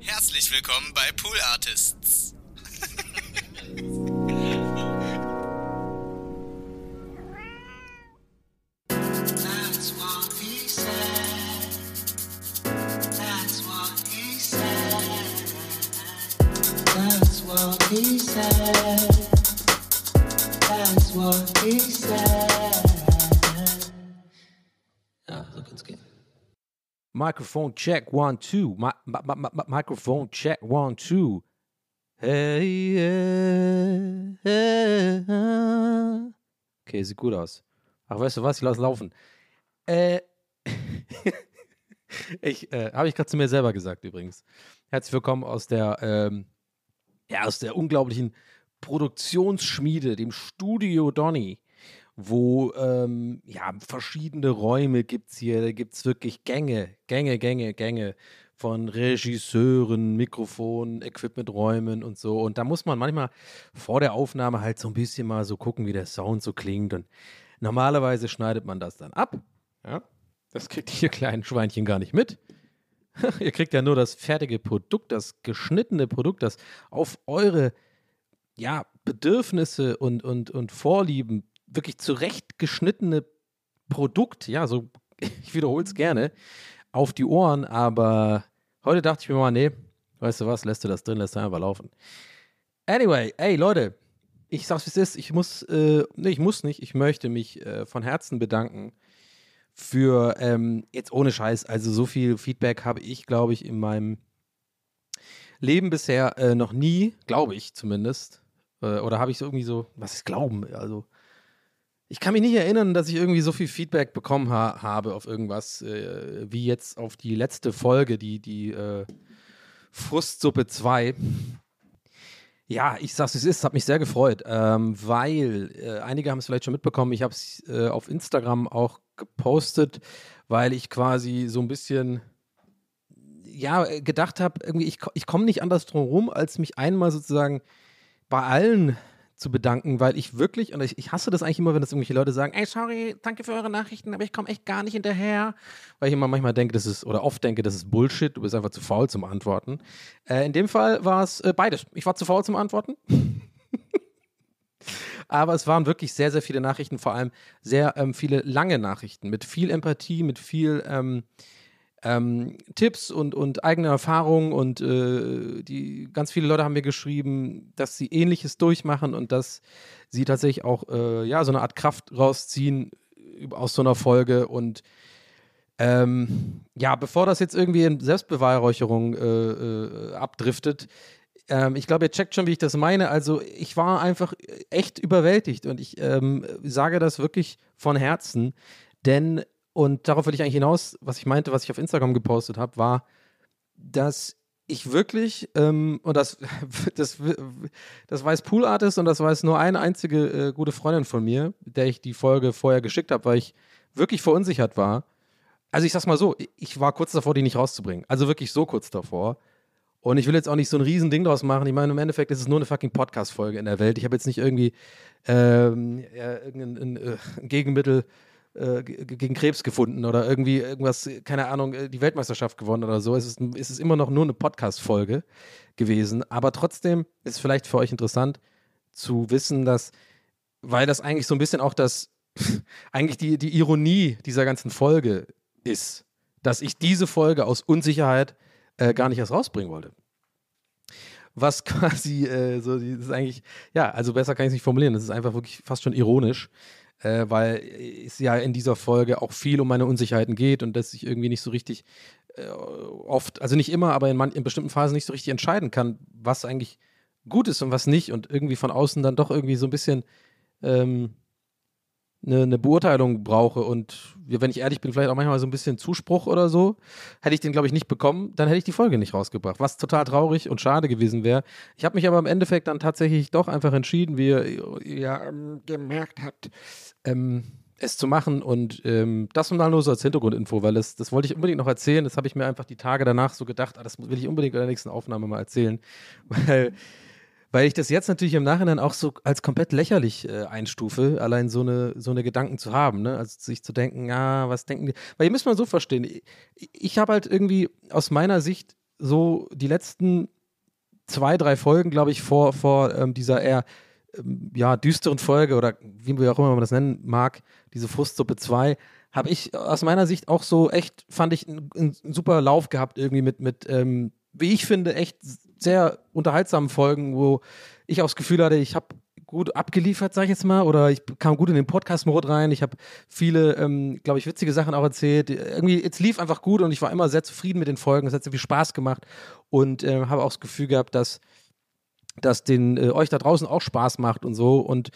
Herzlich willkommen bei Pool Artists. He said. Microphone check one two. Mi mi mi mi microphone check one two. Hey, yeah, yeah. Okay, sieht gut aus. Ach, weißt du was? Ich lass laufen. Äh, ich äh, habe ich gerade zu mir selber gesagt übrigens. Herzlich willkommen aus der ähm, ja aus der unglaublichen Produktionsschmiede, dem Studio Donny wo ähm, ja verschiedene Räume gibt es hier. Da gibt es wirklich Gänge, Gänge, Gänge, Gänge von Regisseuren, Mikrofonen, Equipmenträumen und so. Und da muss man manchmal vor der Aufnahme halt so ein bisschen mal so gucken, wie der Sound so klingt. Und normalerweise schneidet man das dann ab. Ja, das kriegt ihr kleinen Schweinchen gar nicht mit. ihr kriegt ja nur das fertige Produkt, das geschnittene Produkt, das auf eure ja, Bedürfnisse und, und, und Vorlieben wirklich zurechtgeschnittene Produkt, ja, so, ich wiederhole es gerne, auf die Ohren, aber heute dachte ich mir mal, nee, weißt du was, lässt du das drin, lässt du einfach laufen. Anyway, ey Leute, ich sag's wie es ist, ich muss, äh, nee, ich muss nicht, ich möchte mich äh, von Herzen bedanken für, ähm, jetzt ohne Scheiß, also so viel Feedback habe ich, glaube ich, in meinem Leben bisher äh, noch nie, glaube ich zumindest, äh, oder habe ich so irgendwie so, was ist Glauben, also ich kann mich nicht erinnern, dass ich irgendwie so viel Feedback bekommen ha habe auf irgendwas, äh, wie jetzt auf die letzte Folge, die, die äh, Frustsuppe 2. Ja, ich sag's, es ist, hat mich sehr gefreut, ähm, weil äh, einige haben es vielleicht schon mitbekommen. Ich habe es äh, auf Instagram auch gepostet, weil ich quasi so ein bisschen ja gedacht habe, irgendwie ich, ich komme nicht anders drum rum, als mich einmal sozusagen bei allen zu bedanken, weil ich wirklich, und ich, ich hasse das eigentlich immer, wenn das irgendwelche Leute sagen, ey, sorry, danke für eure Nachrichten, aber ich komme echt gar nicht hinterher, weil ich immer manchmal denke, das ist, oder oft denke, das ist Bullshit, du bist einfach zu faul zum Antworten. Äh, in dem Fall war es äh, beides. Ich war zu faul zum Antworten. aber es waren wirklich sehr, sehr viele Nachrichten, vor allem sehr ähm, viele lange Nachrichten mit viel Empathie, mit viel ähm, ähm, Tipps und, und eigene Erfahrungen und äh, die ganz viele Leute haben mir geschrieben, dass sie ähnliches durchmachen und dass sie tatsächlich auch äh, ja so eine Art Kraft rausziehen aus so einer Folge und ähm, ja, bevor das jetzt irgendwie in Selbstbeweihräucherung äh, äh abdriftet, ähm, ich glaube, ihr checkt schon, wie ich das meine. Also ich war einfach echt überwältigt und ich ähm, sage das wirklich von Herzen, denn und darauf will ich eigentlich hinaus, was ich meinte, was ich auf Instagram gepostet habe, war, dass ich wirklich, ähm, und das, das, das weiß Pool Artist und das weiß nur eine einzige äh, gute Freundin von mir, der ich die Folge vorher geschickt habe, weil ich wirklich verunsichert war. Also ich sag's mal so, ich war kurz davor, die nicht rauszubringen. Also wirklich so kurz davor. Und ich will jetzt auch nicht so ein riesen Ding draus machen. Ich meine, im Endeffekt ist es nur eine fucking Podcast-Folge in der Welt. Ich habe jetzt nicht irgendwie ähm, ja, irgendein ein, ein äh, Gegenmittel äh, gegen Krebs gefunden oder irgendwie irgendwas, keine Ahnung, äh, die Weltmeisterschaft gewonnen oder so. Es ist, es immer noch nur eine Podcast-Folge gewesen. Aber trotzdem ist vielleicht für euch interessant zu wissen, dass, weil das eigentlich so ein bisschen auch das, eigentlich die, die Ironie dieser ganzen Folge ist, dass ich diese Folge aus Unsicherheit äh, gar nicht erst rausbringen wollte was quasi äh, so, das ist eigentlich, ja, also besser kann ich es nicht formulieren. Das ist einfach wirklich fast schon ironisch, äh, weil es ja in dieser Folge auch viel um meine Unsicherheiten geht und dass ich irgendwie nicht so richtig äh, oft, also nicht immer, aber in, man, in bestimmten Phasen nicht so richtig entscheiden kann, was eigentlich gut ist und was nicht und irgendwie von außen dann doch irgendwie so ein bisschen ähm, eine, eine, Beurteilung brauche und wenn ich ehrlich bin, vielleicht auch manchmal so ein bisschen Zuspruch oder so, hätte ich den, glaube ich, nicht bekommen, dann hätte ich die Folge nicht rausgebracht, was total traurig und schade gewesen wäre. Ich habe mich aber im Endeffekt dann tatsächlich doch einfach entschieden, wie ihr ja ähm, gemerkt habt, ähm, es zu machen und ähm, das mal nur so als Hintergrundinfo, weil das, das wollte ich unbedingt noch erzählen. Das habe ich mir einfach die Tage danach so gedacht, ah, das will ich unbedingt in der nächsten Aufnahme mal erzählen, weil, weil ich das jetzt natürlich im Nachhinein auch so als komplett lächerlich äh, einstufe, allein so eine, so eine Gedanken zu haben, ne? Also sich zu denken, ja, was denken die? Weil ihr müsst mal so verstehen, ich, ich habe halt irgendwie aus meiner Sicht so die letzten zwei, drei Folgen, glaube ich, vor, vor ähm, dieser eher ähm, ja, düsteren Folge oder wie auch immer man das nennen mag, diese Frustsuppe 2, habe ich aus meiner Sicht auch so echt, fand ich, einen, super Lauf gehabt irgendwie mit, mit ähm, wie ich finde, echt sehr unterhaltsamen Folgen, wo ich auch das Gefühl hatte, ich habe gut abgeliefert, sag ich jetzt mal, oder ich kam gut in den Podcast-Mode rein. Ich habe viele, ähm, glaube ich, witzige Sachen auch erzählt. Irgendwie, es lief einfach gut und ich war immer sehr zufrieden mit den Folgen. Es hat sehr viel Spaß gemacht und äh, habe auch das Gefühl gehabt, dass das den äh, euch da draußen auch Spaß macht und so und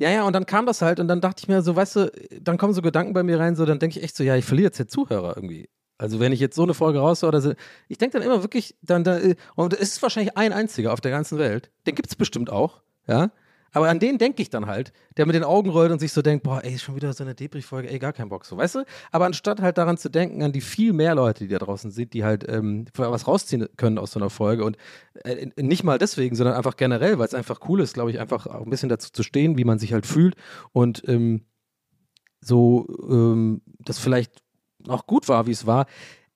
ja, ja, und dann kam das halt und dann dachte ich mir so, weißt du, dann kommen so Gedanken bei mir rein, so, dann denke ich echt so, ja, ich verliere jetzt den Zuhörer irgendwie. Also wenn ich jetzt so eine Folge raus oder so, ich denke dann immer wirklich, dann, da, äh, und es ist wahrscheinlich ein einziger auf der ganzen Welt, den gibt es bestimmt auch, ja, aber an den denke ich dann halt, der mit den Augen rollt und sich so denkt, boah, ey, ist schon wieder so eine Debris-Folge, ey, gar keinen Bock, so, weißt du? Aber anstatt halt daran zu denken, an die viel mehr Leute, die da draußen sind, die halt ähm, was rausziehen können aus so einer Folge und äh, nicht mal deswegen, sondern einfach generell, weil es einfach cool ist, glaube ich, einfach auch ein bisschen dazu zu stehen, wie man sich halt fühlt und ähm, so, ähm, das vielleicht auch gut war, wie es war.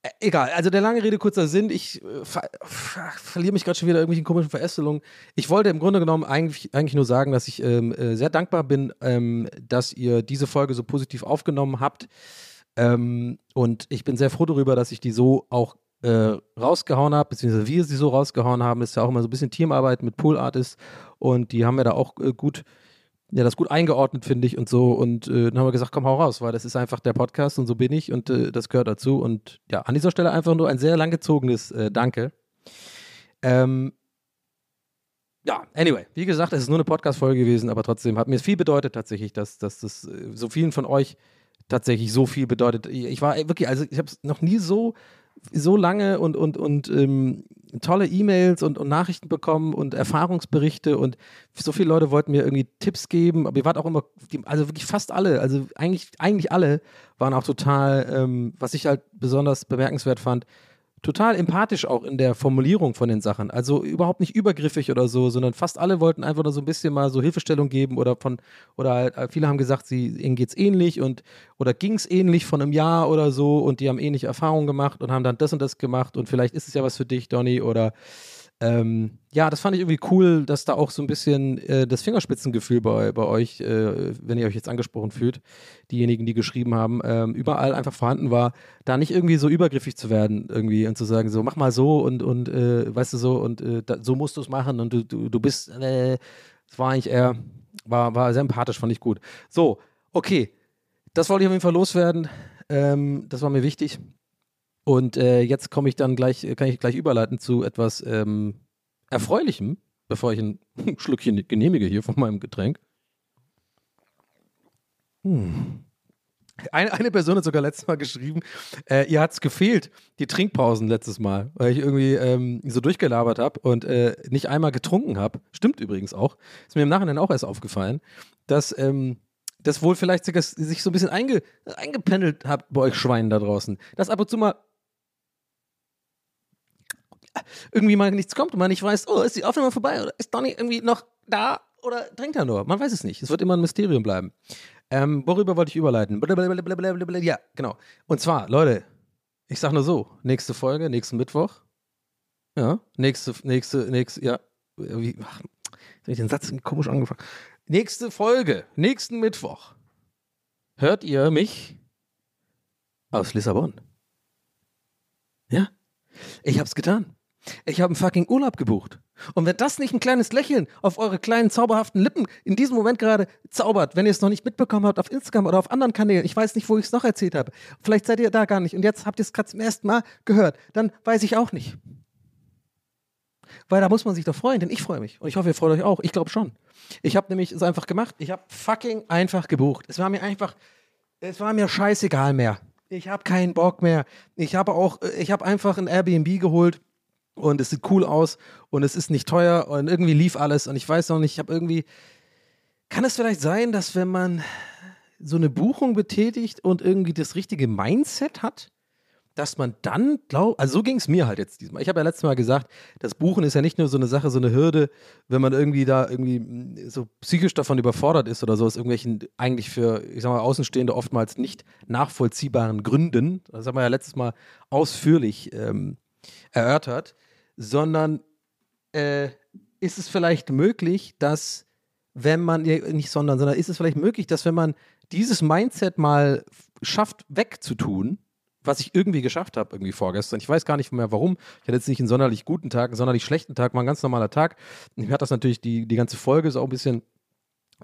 Äh, Egal, also der lange Rede, kurzer Sinn. Ich äh, ver ver verliere mich gerade schon wieder in irgendwelchen komischen Verästelungen. Ich wollte im Grunde genommen eigentlich, eigentlich nur sagen, dass ich ähm, äh, sehr dankbar bin, ähm, dass ihr diese Folge so positiv aufgenommen habt. Ähm, und ich bin sehr froh darüber, dass ich die so auch äh, rausgehauen habe, beziehungsweise wir sie so rausgehauen haben. Das ist ja auch immer so ein bisschen Teamarbeit mit Pool Artists und die haben wir da auch äh, gut ja, das gut eingeordnet, finde ich, und so. Und äh, dann haben wir gesagt, komm, hau raus, weil das ist einfach der Podcast und so bin ich und äh, das gehört dazu. Und ja, an dieser Stelle einfach nur ein sehr langgezogenes äh, Danke. Ähm, ja, anyway, wie gesagt, es ist nur eine Podcast-Folge gewesen, aber trotzdem hat mir viel bedeutet tatsächlich, dass, dass das äh, so vielen von euch tatsächlich so viel bedeutet. Ich war wirklich, also ich habe es noch nie so so lange und, und, und ähm, tolle E-Mails und, und Nachrichten bekommen und Erfahrungsberichte und so viele Leute wollten mir irgendwie Tipps geben, aber ihr wart auch immer, also wirklich fast alle, also eigentlich, eigentlich alle waren auch total, ähm, was ich halt besonders bemerkenswert fand, total empathisch auch in der Formulierung von den Sachen. Also überhaupt nicht übergriffig oder so, sondern fast alle wollten einfach nur so ein bisschen mal so Hilfestellung geben oder von, oder halt, äh, viele haben gesagt, sie, ihnen geht's ähnlich und oder ging's ähnlich von einem Jahr oder so und die haben ähnliche Erfahrungen gemacht und haben dann das und das gemacht und vielleicht ist es ja was für dich, Donny, oder ähm, ja, das fand ich irgendwie cool, dass da auch so ein bisschen äh, das Fingerspitzengefühl bei, bei euch, äh, wenn ihr euch jetzt angesprochen fühlt, diejenigen, die geschrieben haben, ähm, überall einfach vorhanden war, da nicht irgendwie so übergriffig zu werden irgendwie und zu sagen, so mach mal so und, und äh, weißt du so und äh, da, so musst du es machen und du, du, du bist, äh, das war eigentlich eher, war, war sehr empathisch, fand ich gut. So, okay, das wollte ich auf jeden Fall loswerden, ähm, das war mir wichtig. Und äh, jetzt komme ich dann gleich, kann ich gleich überleiten zu etwas ähm, Erfreulichem, bevor ich ein Schluckchen genehmige hier von meinem Getränk. Hm. Eine, eine Person hat sogar letztes Mal geschrieben, äh, ihr hat es gefehlt, die Trinkpausen letztes Mal, weil ich irgendwie ähm, so durchgelabert habe und äh, nicht einmal getrunken habe. Stimmt übrigens auch. Ist mir im Nachhinein auch erst aufgefallen, dass ähm, das wohl vielleicht sogar sich so ein bisschen einge, eingependelt hat bei euch Schweinen da draußen. Dass ab und zu mal irgendwie mal nichts kommt und man nicht weiß, oh, ist die Aufnahme vorbei oder ist Donny irgendwie noch da oder trinkt er nur? Man weiß es nicht. Es wird immer ein Mysterium bleiben. Ähm, worüber wollte ich überleiten? Ja, genau. Und zwar, Leute, ich sag nur so, nächste Folge, nächsten Mittwoch. Ja, nächste, nächste, nächste, ja, wie, ach, jetzt ich den Satz komisch angefangen. Nächste Folge, nächsten Mittwoch. Hört ihr mich aus Lissabon? Ja, ich hab's getan. Ich habe einen fucking Urlaub gebucht. Und wenn das nicht ein kleines Lächeln auf eure kleinen zauberhaften Lippen in diesem Moment gerade zaubert, wenn ihr es noch nicht mitbekommen habt auf Instagram oder auf anderen Kanälen, ich weiß nicht, wo ich es noch erzählt habe, vielleicht seid ihr da gar nicht und jetzt habt ihr es gerade zum ersten Mal gehört, dann weiß ich auch nicht. Weil da muss man sich doch freuen, denn ich freue mich. Und ich hoffe, ihr freut euch auch. Ich glaube schon. Ich habe nämlich es einfach gemacht. Ich habe fucking einfach gebucht. Es war mir einfach, es war mir scheißegal mehr. Ich habe keinen Bock mehr. Ich habe auch, ich habe einfach ein Airbnb geholt und es sieht cool aus und es ist nicht teuer und irgendwie lief alles und ich weiß noch nicht, ich habe irgendwie, kann es vielleicht sein, dass wenn man so eine Buchung betätigt und irgendwie das richtige Mindset hat, dass man dann glaubt, also so ging es mir halt jetzt diesmal. Ich habe ja letztes Mal gesagt, das Buchen ist ja nicht nur so eine Sache, so eine Hürde, wenn man irgendwie da irgendwie so psychisch davon überfordert ist oder so, aus irgendwelchen eigentlich für, ich sag mal, Außenstehende oftmals nicht nachvollziehbaren Gründen. Das haben wir ja letztes Mal ausführlich ähm, erörtert, sondern äh, ist es vielleicht möglich, dass wenn man, nicht sondern, sondern ist es vielleicht möglich, dass wenn man dieses Mindset mal schafft wegzutun, was ich irgendwie geschafft habe, irgendwie vorgestern. Ich weiß gar nicht mehr warum. Ich hatte jetzt nicht einen sonderlich guten Tag, einen sonderlich schlechten Tag, war ein ganz normaler Tag. Mich hat das natürlich die, die ganze Folge so ein bisschen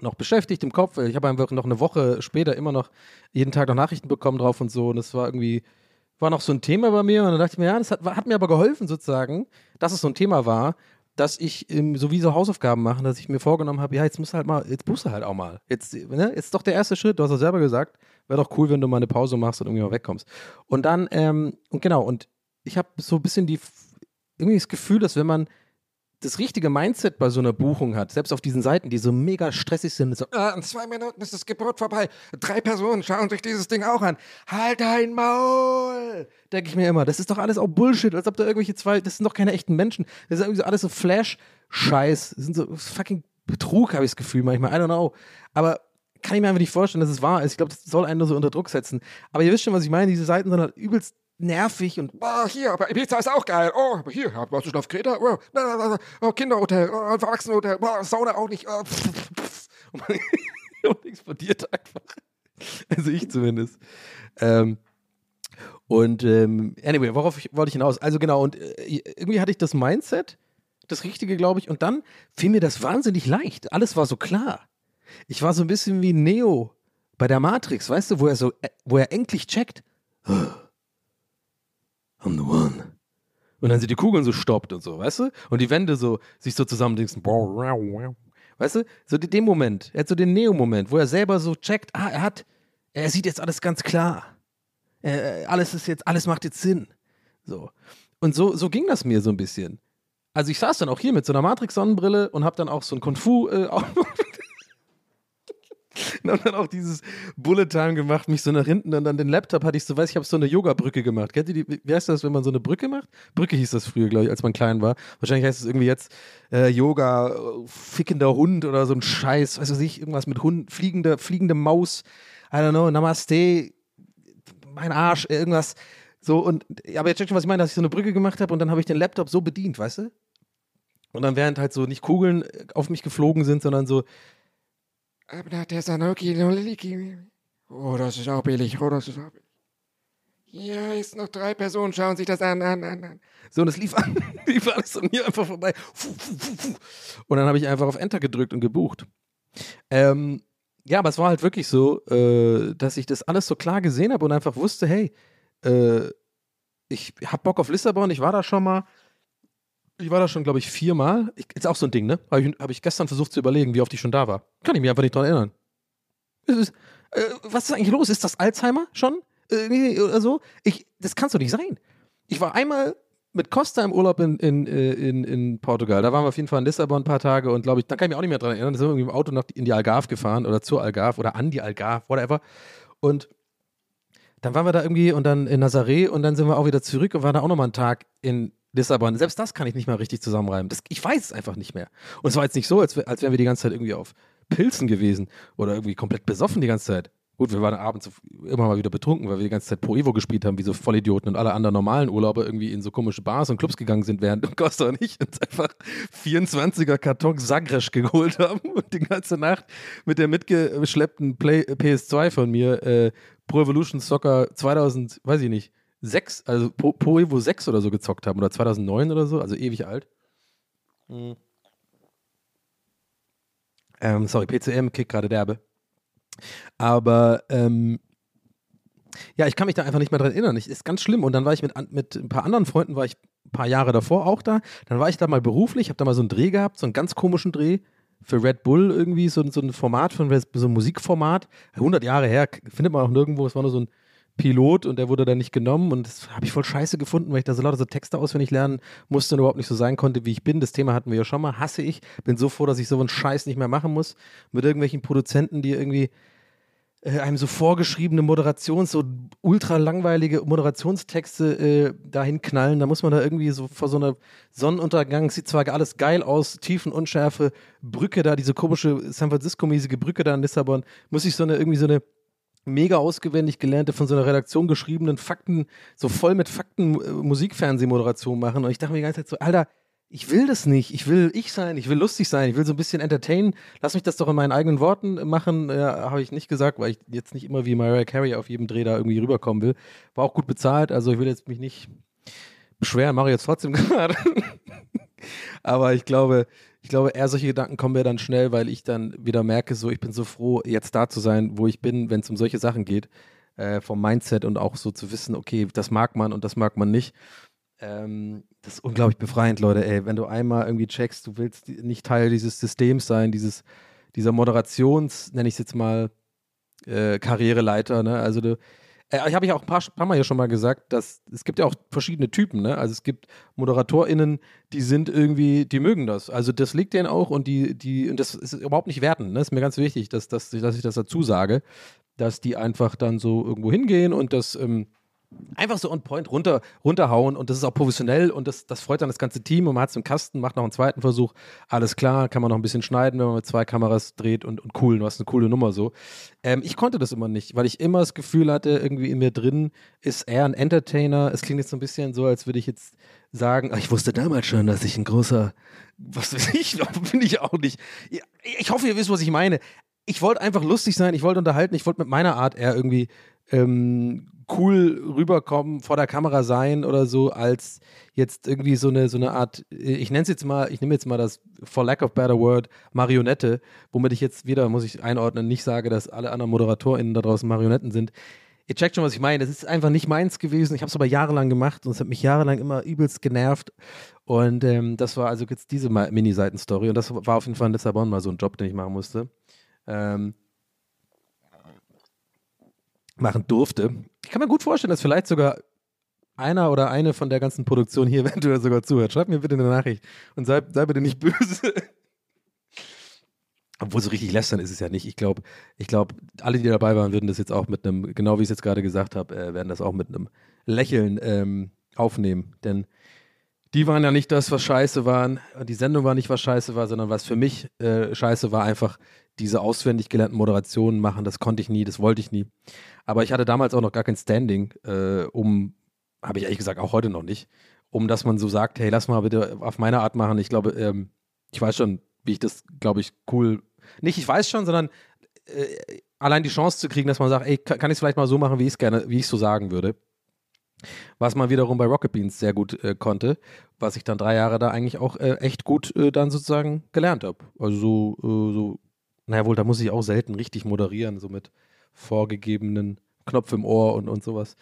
noch beschäftigt im Kopf. Ich habe einfach noch eine Woche später immer noch jeden Tag noch Nachrichten bekommen drauf und so. Und das war irgendwie, war noch so ein Thema bei mir. Und dann dachte ich mir, ja, das hat, hat mir aber geholfen sozusagen, dass es so ein Thema war, dass ich ähm, so wie so Hausaufgaben machen, dass ich mir vorgenommen habe, ja, jetzt musst du halt mal, jetzt musst du halt auch mal. Jetzt, ne, jetzt ist doch der erste Schritt, du hast ja selber gesagt, wäre doch cool, wenn du mal eine Pause machst und irgendwie mal wegkommst. Und dann, ähm, und genau, und ich habe so ein bisschen die, irgendwie das Gefühl, dass wenn man das richtige Mindset bei so einer Buchung hat, selbst auf diesen Seiten, die so mega stressig sind, so, ah, in zwei Minuten ist das Gebot vorbei, drei Personen schauen sich dieses Ding auch an, halt dein Maul, denke ich mir immer, das ist doch alles auch Bullshit, als ob da irgendwelche zwei, das sind doch keine echten Menschen, das ist irgendwie so alles so Flash-Scheiß, das sind so fucking Betrug, habe ich das Gefühl manchmal, I don't know, aber kann ich mir einfach nicht vorstellen, dass es wahr ist. Ich glaube, das soll einen nur so unter Druck setzen. Aber ihr wisst schon, was ich meine. Diese Seiten sind halt übelst nervig und Oh, hier, aber Ibiza ist auch geil. Oh, aber hier, warst du schon auf Kreta? Oh, oh Kinderhotel, oh, Erwachsenenhotel, oh, Sauna auch nicht. Oh, pff, pff. und man, und explodiert einfach. Also ich zumindest. Ähm, und ähm, anyway, worauf ich, wollte ich hinaus? Also genau, und äh, irgendwie hatte ich das Mindset, das Richtige, glaube ich, und dann fiel mir das wahnsinnig leicht. Alles war so klar. Ich war so ein bisschen wie Neo bei der Matrix, weißt du, wo er so, äh, wo er endlich checkt. I'm the one. Und dann sind die Kugeln so stoppt und so, weißt du? Und die Wände so sich so zusammendingsen. Weißt du? So in dem Moment. Er hat so den Neo-Moment, wo er selber so checkt, ah, er hat, er sieht jetzt alles ganz klar. Äh, alles ist jetzt, alles macht jetzt Sinn. So. Und so, so ging das mir so ein bisschen. Also ich saß dann auch hier mit so einer Matrix-Sonnenbrille und hab dann auch so ein Kung-Fu äh, und dann auch dieses Bullet Time gemacht, mich so nach hinten und dann den Laptop hatte ich so, weiß ich, habe so eine Yoga-Brücke gemacht. Kennt ihr die, wie heißt das, wenn man so eine Brücke macht? Brücke hieß das früher, glaube ich, als man klein war. Wahrscheinlich heißt es irgendwie jetzt äh, Yoga, äh, fickender Hund oder so ein Scheiß, weiß was ich, irgendwas mit Hund, fliegende, fliegende Maus, I don't know, Namaste, mein Arsch, irgendwas. So und, aber jetzt checkt schon, was ich meine, dass ich so eine Brücke gemacht habe und dann habe ich den Laptop so bedient, weißt du? Und dann während halt so nicht Kugeln auf mich geflogen sind, sondern so, Aber der Sanoki Noliki. Oh, das ist auch billig. Oh, das ist auch billig. Hier ist noch drei Personen, schauen sich das an, an, an, an. So, und es lief, an, lief alles an mir einfach vorbei. Und dann habe ich einfach auf Enter gedrückt und gebucht. Ähm, ja, aber es war halt wirklich so, äh, dass ich das alles so klar gesehen habe und einfach wusste, hey, äh, ich hab Bock auf Lissabon, ich war da schon mal. Ich war da schon, glaube ich, viermal. Ich, ist auch so ein Ding, ne? Habe ich, hab ich gestern versucht zu überlegen, wie oft ich schon da war. Kann ich mich einfach nicht dran erinnern. Ist, äh, was ist eigentlich los? Ist das Alzheimer schon? Irgendwie oder so? Ich, das kann's doch nicht sein. Ich war einmal mit Costa im Urlaub in, in, äh, in, in Portugal. Da waren wir auf jeden Fall in Lissabon ein paar Tage und glaube ich, da kann ich mich auch nicht mehr dran erinnern. Da sind wir irgendwie im Auto nach, in die Algarve gefahren oder zur Algarve oder an die Algarve, whatever. Und dann waren wir da irgendwie und dann in Nazaré und dann sind wir auch wieder zurück und waren da auch nochmal einen Tag in Lissabon. Selbst das kann ich nicht mal richtig zusammenreimen. Das, ich weiß es einfach nicht mehr. Und es war jetzt nicht so, als, als wären wir die ganze Zeit irgendwie auf Pilzen gewesen oder irgendwie komplett besoffen die ganze Zeit. Gut, wir waren abends immer mal wieder betrunken, weil wir die ganze Zeit Pro Evo gespielt haben, wie so Vollidioten und alle anderen normalen Urlauber irgendwie in so komische Bars und Clubs gegangen sind, während Costa und ich uns einfach 24er Karton Sagres geholt haben und die ganze Nacht mit der mitgeschleppten Play PS2 von mir äh, Pro Evolution Soccer 2000, weiß ich nicht, 6, also Pro, Pro Evo 6 oder so gezockt haben oder 2009 oder so, also ewig alt. Mhm. Ähm, sorry, PCM kickt gerade derbe. Aber ähm, ja, ich kann mich da einfach nicht mehr dran erinnern. Ich, ist ganz schlimm. Und dann war ich mit, mit ein paar anderen Freunden, war ich ein paar Jahre davor auch da. Dann war ich da mal beruflich, habe da mal so einen Dreh gehabt, so einen ganz komischen Dreh für Red Bull irgendwie, so, so ein Format, von, so ein Musikformat. 100 Jahre her, findet man auch nirgendwo. Es war nur so ein Pilot und der wurde dann nicht genommen. Und das habe ich voll scheiße gefunden, weil ich da so lauter so Texte auswendig lernen musste und überhaupt nicht so sein konnte, wie ich bin. Das Thema hatten wir ja schon mal. Hasse ich. Bin so froh, dass ich so einen Scheiß nicht mehr machen muss. Mit irgendwelchen Produzenten, die irgendwie äh, einem so vorgeschriebene Moderations-, so ultra langweilige Moderationstexte äh, dahin knallen. Da muss man da irgendwie so vor so einer Sonnenuntergang, sieht zwar alles geil aus, Tiefenunschärfe, Brücke da, diese komische San Francisco-mäßige Brücke da in Lissabon, muss ich so eine, irgendwie so eine mega ausgewendig gelernte, von so einer Redaktion geschriebenen Fakten, so voll mit Fakten äh, Musikfernsehmoderation machen. Und ich dachte mir die ganze Zeit so, Alter, ich will das nicht. Ich will ich sein, ich will lustig sein, ich will so ein bisschen entertainen. Lass mich das doch in meinen eigenen Worten machen. Ja, habe ich nicht gesagt, weil ich jetzt nicht immer wie Mariah Carey auf jedem Dreh da irgendwie rüberkommen will. War auch gut bezahlt, also ich will jetzt mich nicht beschweren, mache ich jetzt trotzdem gerade. Aber ich glaube, ich glaube, eher solche Gedanken kommen mir dann schnell, weil ich dann wieder merke, so, ich bin so froh, jetzt da zu sein, wo ich bin, wenn es um solche Sachen geht. Äh, vom Mindset und auch so zu wissen, okay, das mag man und das mag man nicht. Ähm, das ist unglaublich befreiend, Leute, ey. Wenn du einmal irgendwie checkst, du willst nicht Teil dieses Systems sein, dieses, dieser Moderations, nenne ich es jetzt mal, äh, Karriereleiter, ne? Also du, äh, ich habe ich auch ein paar, paar Mal ja schon mal gesagt, dass es gibt ja auch verschiedene Typen, ne? Also es gibt ModeratorInnen, die sind irgendwie, die mögen das. Also das liegt denen auch und die, die, und das ist überhaupt nicht werten, ne? Ist mir ganz wichtig, dass, dass, dass ich das dazu sage, dass die einfach dann so irgendwo hingehen und das, ähm, einfach so on point runter, runterhauen und das ist auch professionell und das, das freut dann das ganze Team und man hat es im Kasten, macht noch einen zweiten Versuch, alles klar, kann man noch ein bisschen schneiden, wenn man mit zwei Kameras dreht und, und cool, du hast eine coole Nummer so. Ähm, ich konnte das immer nicht, weil ich immer das Gefühl hatte, irgendwie in mir drin ist er ein Entertainer. Es klingt jetzt so ein bisschen so, als würde ich jetzt sagen, ich wusste damals schon, dass ich ein großer, was weiß ich, bin ich auch nicht. Ich hoffe, ihr wisst, was ich meine. Ich wollte einfach lustig sein, ich wollte unterhalten, ich wollte mit meiner Art eher irgendwie ähm, cool rüberkommen, vor der Kamera sein oder so, als jetzt irgendwie so eine, so eine Art, ich nenne es jetzt mal, ich nehme jetzt mal das, for lack of better word, Marionette, womit ich jetzt wieder, muss ich einordnen, nicht sage, dass alle anderen ModeratorInnen da draußen Marionetten sind. Ihr checkt schon, was ich meine. Das ist einfach nicht meins gewesen. Ich habe es aber jahrelang gemacht und es hat mich jahrelang immer übelst genervt. Und ähm, das war also jetzt diese Mini-Seiten-Story. Und das war auf jeden Fall in Lissabon mal so ein Job, den ich machen musste. Ähm, machen durfte. Ich kann mir gut vorstellen, dass vielleicht sogar einer oder eine von der ganzen Produktion hier eventuell sogar zuhört. Schreibt mir bitte eine Nachricht und sei, sei bitte nicht böse. Obwohl so richtig lästern ist es ja nicht. Ich glaube, ich glaube, alle, die dabei waren, würden das jetzt auch mit einem, genau wie ich es jetzt gerade gesagt habe, äh, werden das auch mit einem Lächeln ähm, aufnehmen. Denn die waren ja nicht das, was scheiße waren. Die Sendung war nicht, was scheiße war, sondern was für mich äh, scheiße war, einfach diese auswendig gelernten Moderationen machen. Das konnte ich nie, das wollte ich nie. Aber ich hatte damals auch noch gar kein Standing, äh, um, habe ich ehrlich gesagt auch heute noch nicht, um dass man so sagt, hey, lass mal bitte auf meine Art machen. Ich glaube, ähm, ich weiß schon, wie ich das, glaube ich, cool. Nicht, ich weiß schon, sondern äh, allein die Chance zu kriegen, dass man sagt, ey, kann, ich es vielleicht mal so machen, wie ich es gerne, wie ich so sagen würde. Was man wiederum bei Rocket Beans sehr gut äh, konnte, was ich dann drei Jahre da eigentlich auch äh, echt gut äh, dann sozusagen gelernt habe. Also so, äh, so, naja wohl, da muss ich auch selten richtig moderieren, so mit vorgegebenen Knopf im Ohr und, und sowas.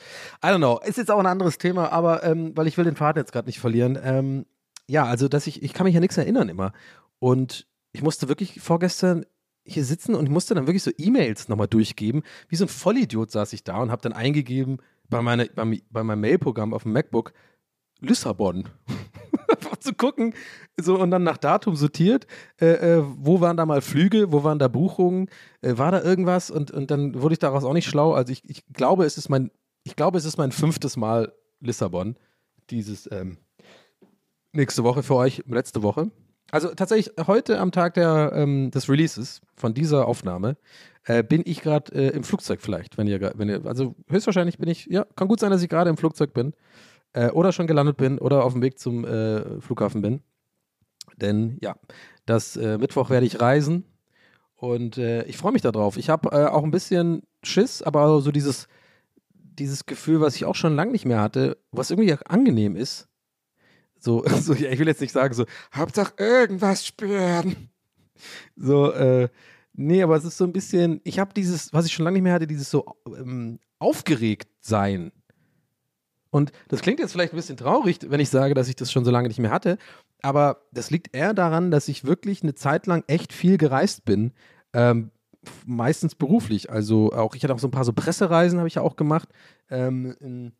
I don't know. Ist jetzt auch ein anderes Thema, aber ähm, weil ich will den Faden jetzt gerade nicht verlieren. Ähm, ja, also dass ich, ich kann mich ja nichts erinnern immer. Und ich musste wirklich vorgestern hier sitzen und ich musste dann wirklich so E-Mails nochmal durchgeben. Wie so ein Vollidiot saß ich da und habe dann eingegeben bei, meine, bei, bei meinem Mailprogramm auf dem MacBook Lissabon. Einfach zu gucken, so und dann nach Datum sortiert, äh, äh, wo waren da mal Flüge, wo waren da Buchungen, äh, war da irgendwas und, und dann wurde ich daraus auch nicht schlau. Also ich, ich glaube, es ist mein, ich glaube, es ist mein fünftes Mal Lissabon, dieses ähm, nächste Woche für euch, letzte Woche. Also tatsächlich heute am Tag der, ähm, des Releases von dieser Aufnahme äh, bin ich gerade äh, im Flugzeug vielleicht, wenn ihr, wenn ihr, also höchstwahrscheinlich bin ich, ja, kann gut sein, dass ich gerade im Flugzeug bin äh, oder schon gelandet bin oder auf dem Weg zum äh, Flughafen bin. Denn ja, das äh, Mittwoch werde ich reisen und äh, ich freue mich darauf. Ich habe äh, auch ein bisschen Schiss, aber so dieses, dieses Gefühl, was ich auch schon lange nicht mehr hatte, was irgendwie angenehm ist. So, so ja, ich will jetzt nicht sagen, so, Hauptsache irgendwas spüren. So, äh, nee, aber es ist so ein bisschen, ich habe dieses, was ich schon lange nicht mehr hatte, dieses so ähm, aufgeregt sein. Und das klingt jetzt vielleicht ein bisschen traurig, wenn ich sage, dass ich das schon so lange nicht mehr hatte. Aber das liegt eher daran, dass ich wirklich eine Zeit lang echt viel gereist bin. Ähm, meistens beruflich. Also auch, ich hatte auch so ein paar so Pressereisen, habe ich ja auch gemacht. Ähm,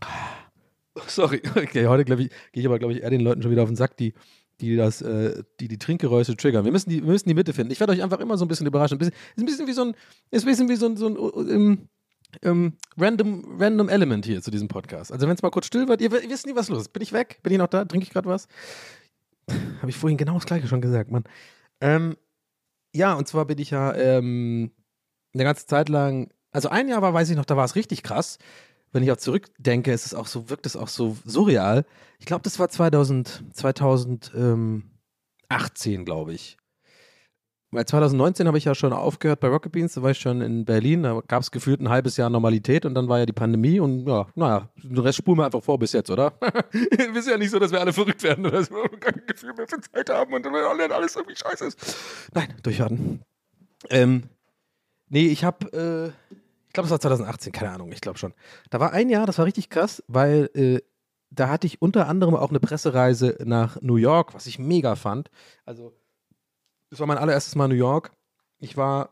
Sorry, okay, heute gehe ich aber, glaube ich, eher den Leuten schon wieder auf den Sack, die, die das, äh, die die Trinkgeräusche triggern. Wir müssen die, wir müssen die Mitte finden. Ich werde euch einfach immer so ein bisschen überraschen. Ein ist ein bisschen wie so ein, ist ein bisschen wie so ein, so ein, um, ähm, random, random Element hier zu diesem Podcast. Also wenn es mal kurz still wird, ihr, ihr, wisst nie, was los ist. Bin ich weg? Bin ich noch da? Trinke ich gerade was? Habe ich vorhin genau das gleiche schon gesagt, Mann. Ähm, ja, und zwar bin ich ja ähm, eine ganze Zeit lang, also ein Jahr war, weiß ich noch, da war es richtig krass. Wenn ich auch zurückdenke, ist es auch so, wirkt es auch so surreal. Ich glaube, das war 2000, 2018, glaube ich. Weil 2019 habe ich ja schon aufgehört bei Rocket Beans, da war ich schon in Berlin, da gab es gefühlt ein halbes Jahr Normalität und dann war ja die Pandemie und ja, naja, den Rest spulen wir einfach vor bis jetzt, oder? wir wissen ja nicht so, dass wir alle verrückt werden oder dass wir kein Gefühl mehr für Zeit haben und dann alles irgendwie scheiße ist. Nein, durchhaten. Ähm, nee, ich habe, äh, ich glaube, das war 2018, keine Ahnung, ich glaube schon. Da war ein Jahr, das war richtig krass, weil äh, da hatte ich unter anderem auch eine Pressereise nach New York, was ich mega fand. Also das war mein allererstes Mal New York. Ich war,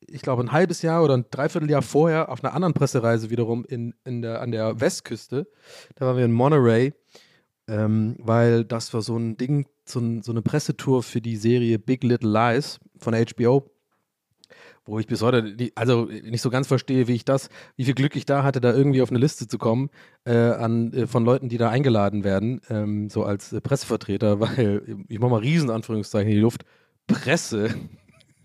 ich glaube, ein halbes Jahr oder ein Dreivierteljahr vorher auf einer anderen Pressereise wiederum in, in der, an der Westküste. Da waren wir in Monterey, ähm, weil das war so ein Ding, so, ein, so eine Pressetour für die Serie Big Little Lies von HBO wo ich bis heute also nicht so ganz verstehe, wie ich das, wie viel Glück ich da hatte, da irgendwie auf eine Liste zu kommen äh, an, äh, von Leuten, die da eingeladen werden, ähm, so als äh, Pressevertreter, weil ich mache mal Riesenanführungszeichen in die Luft. Presse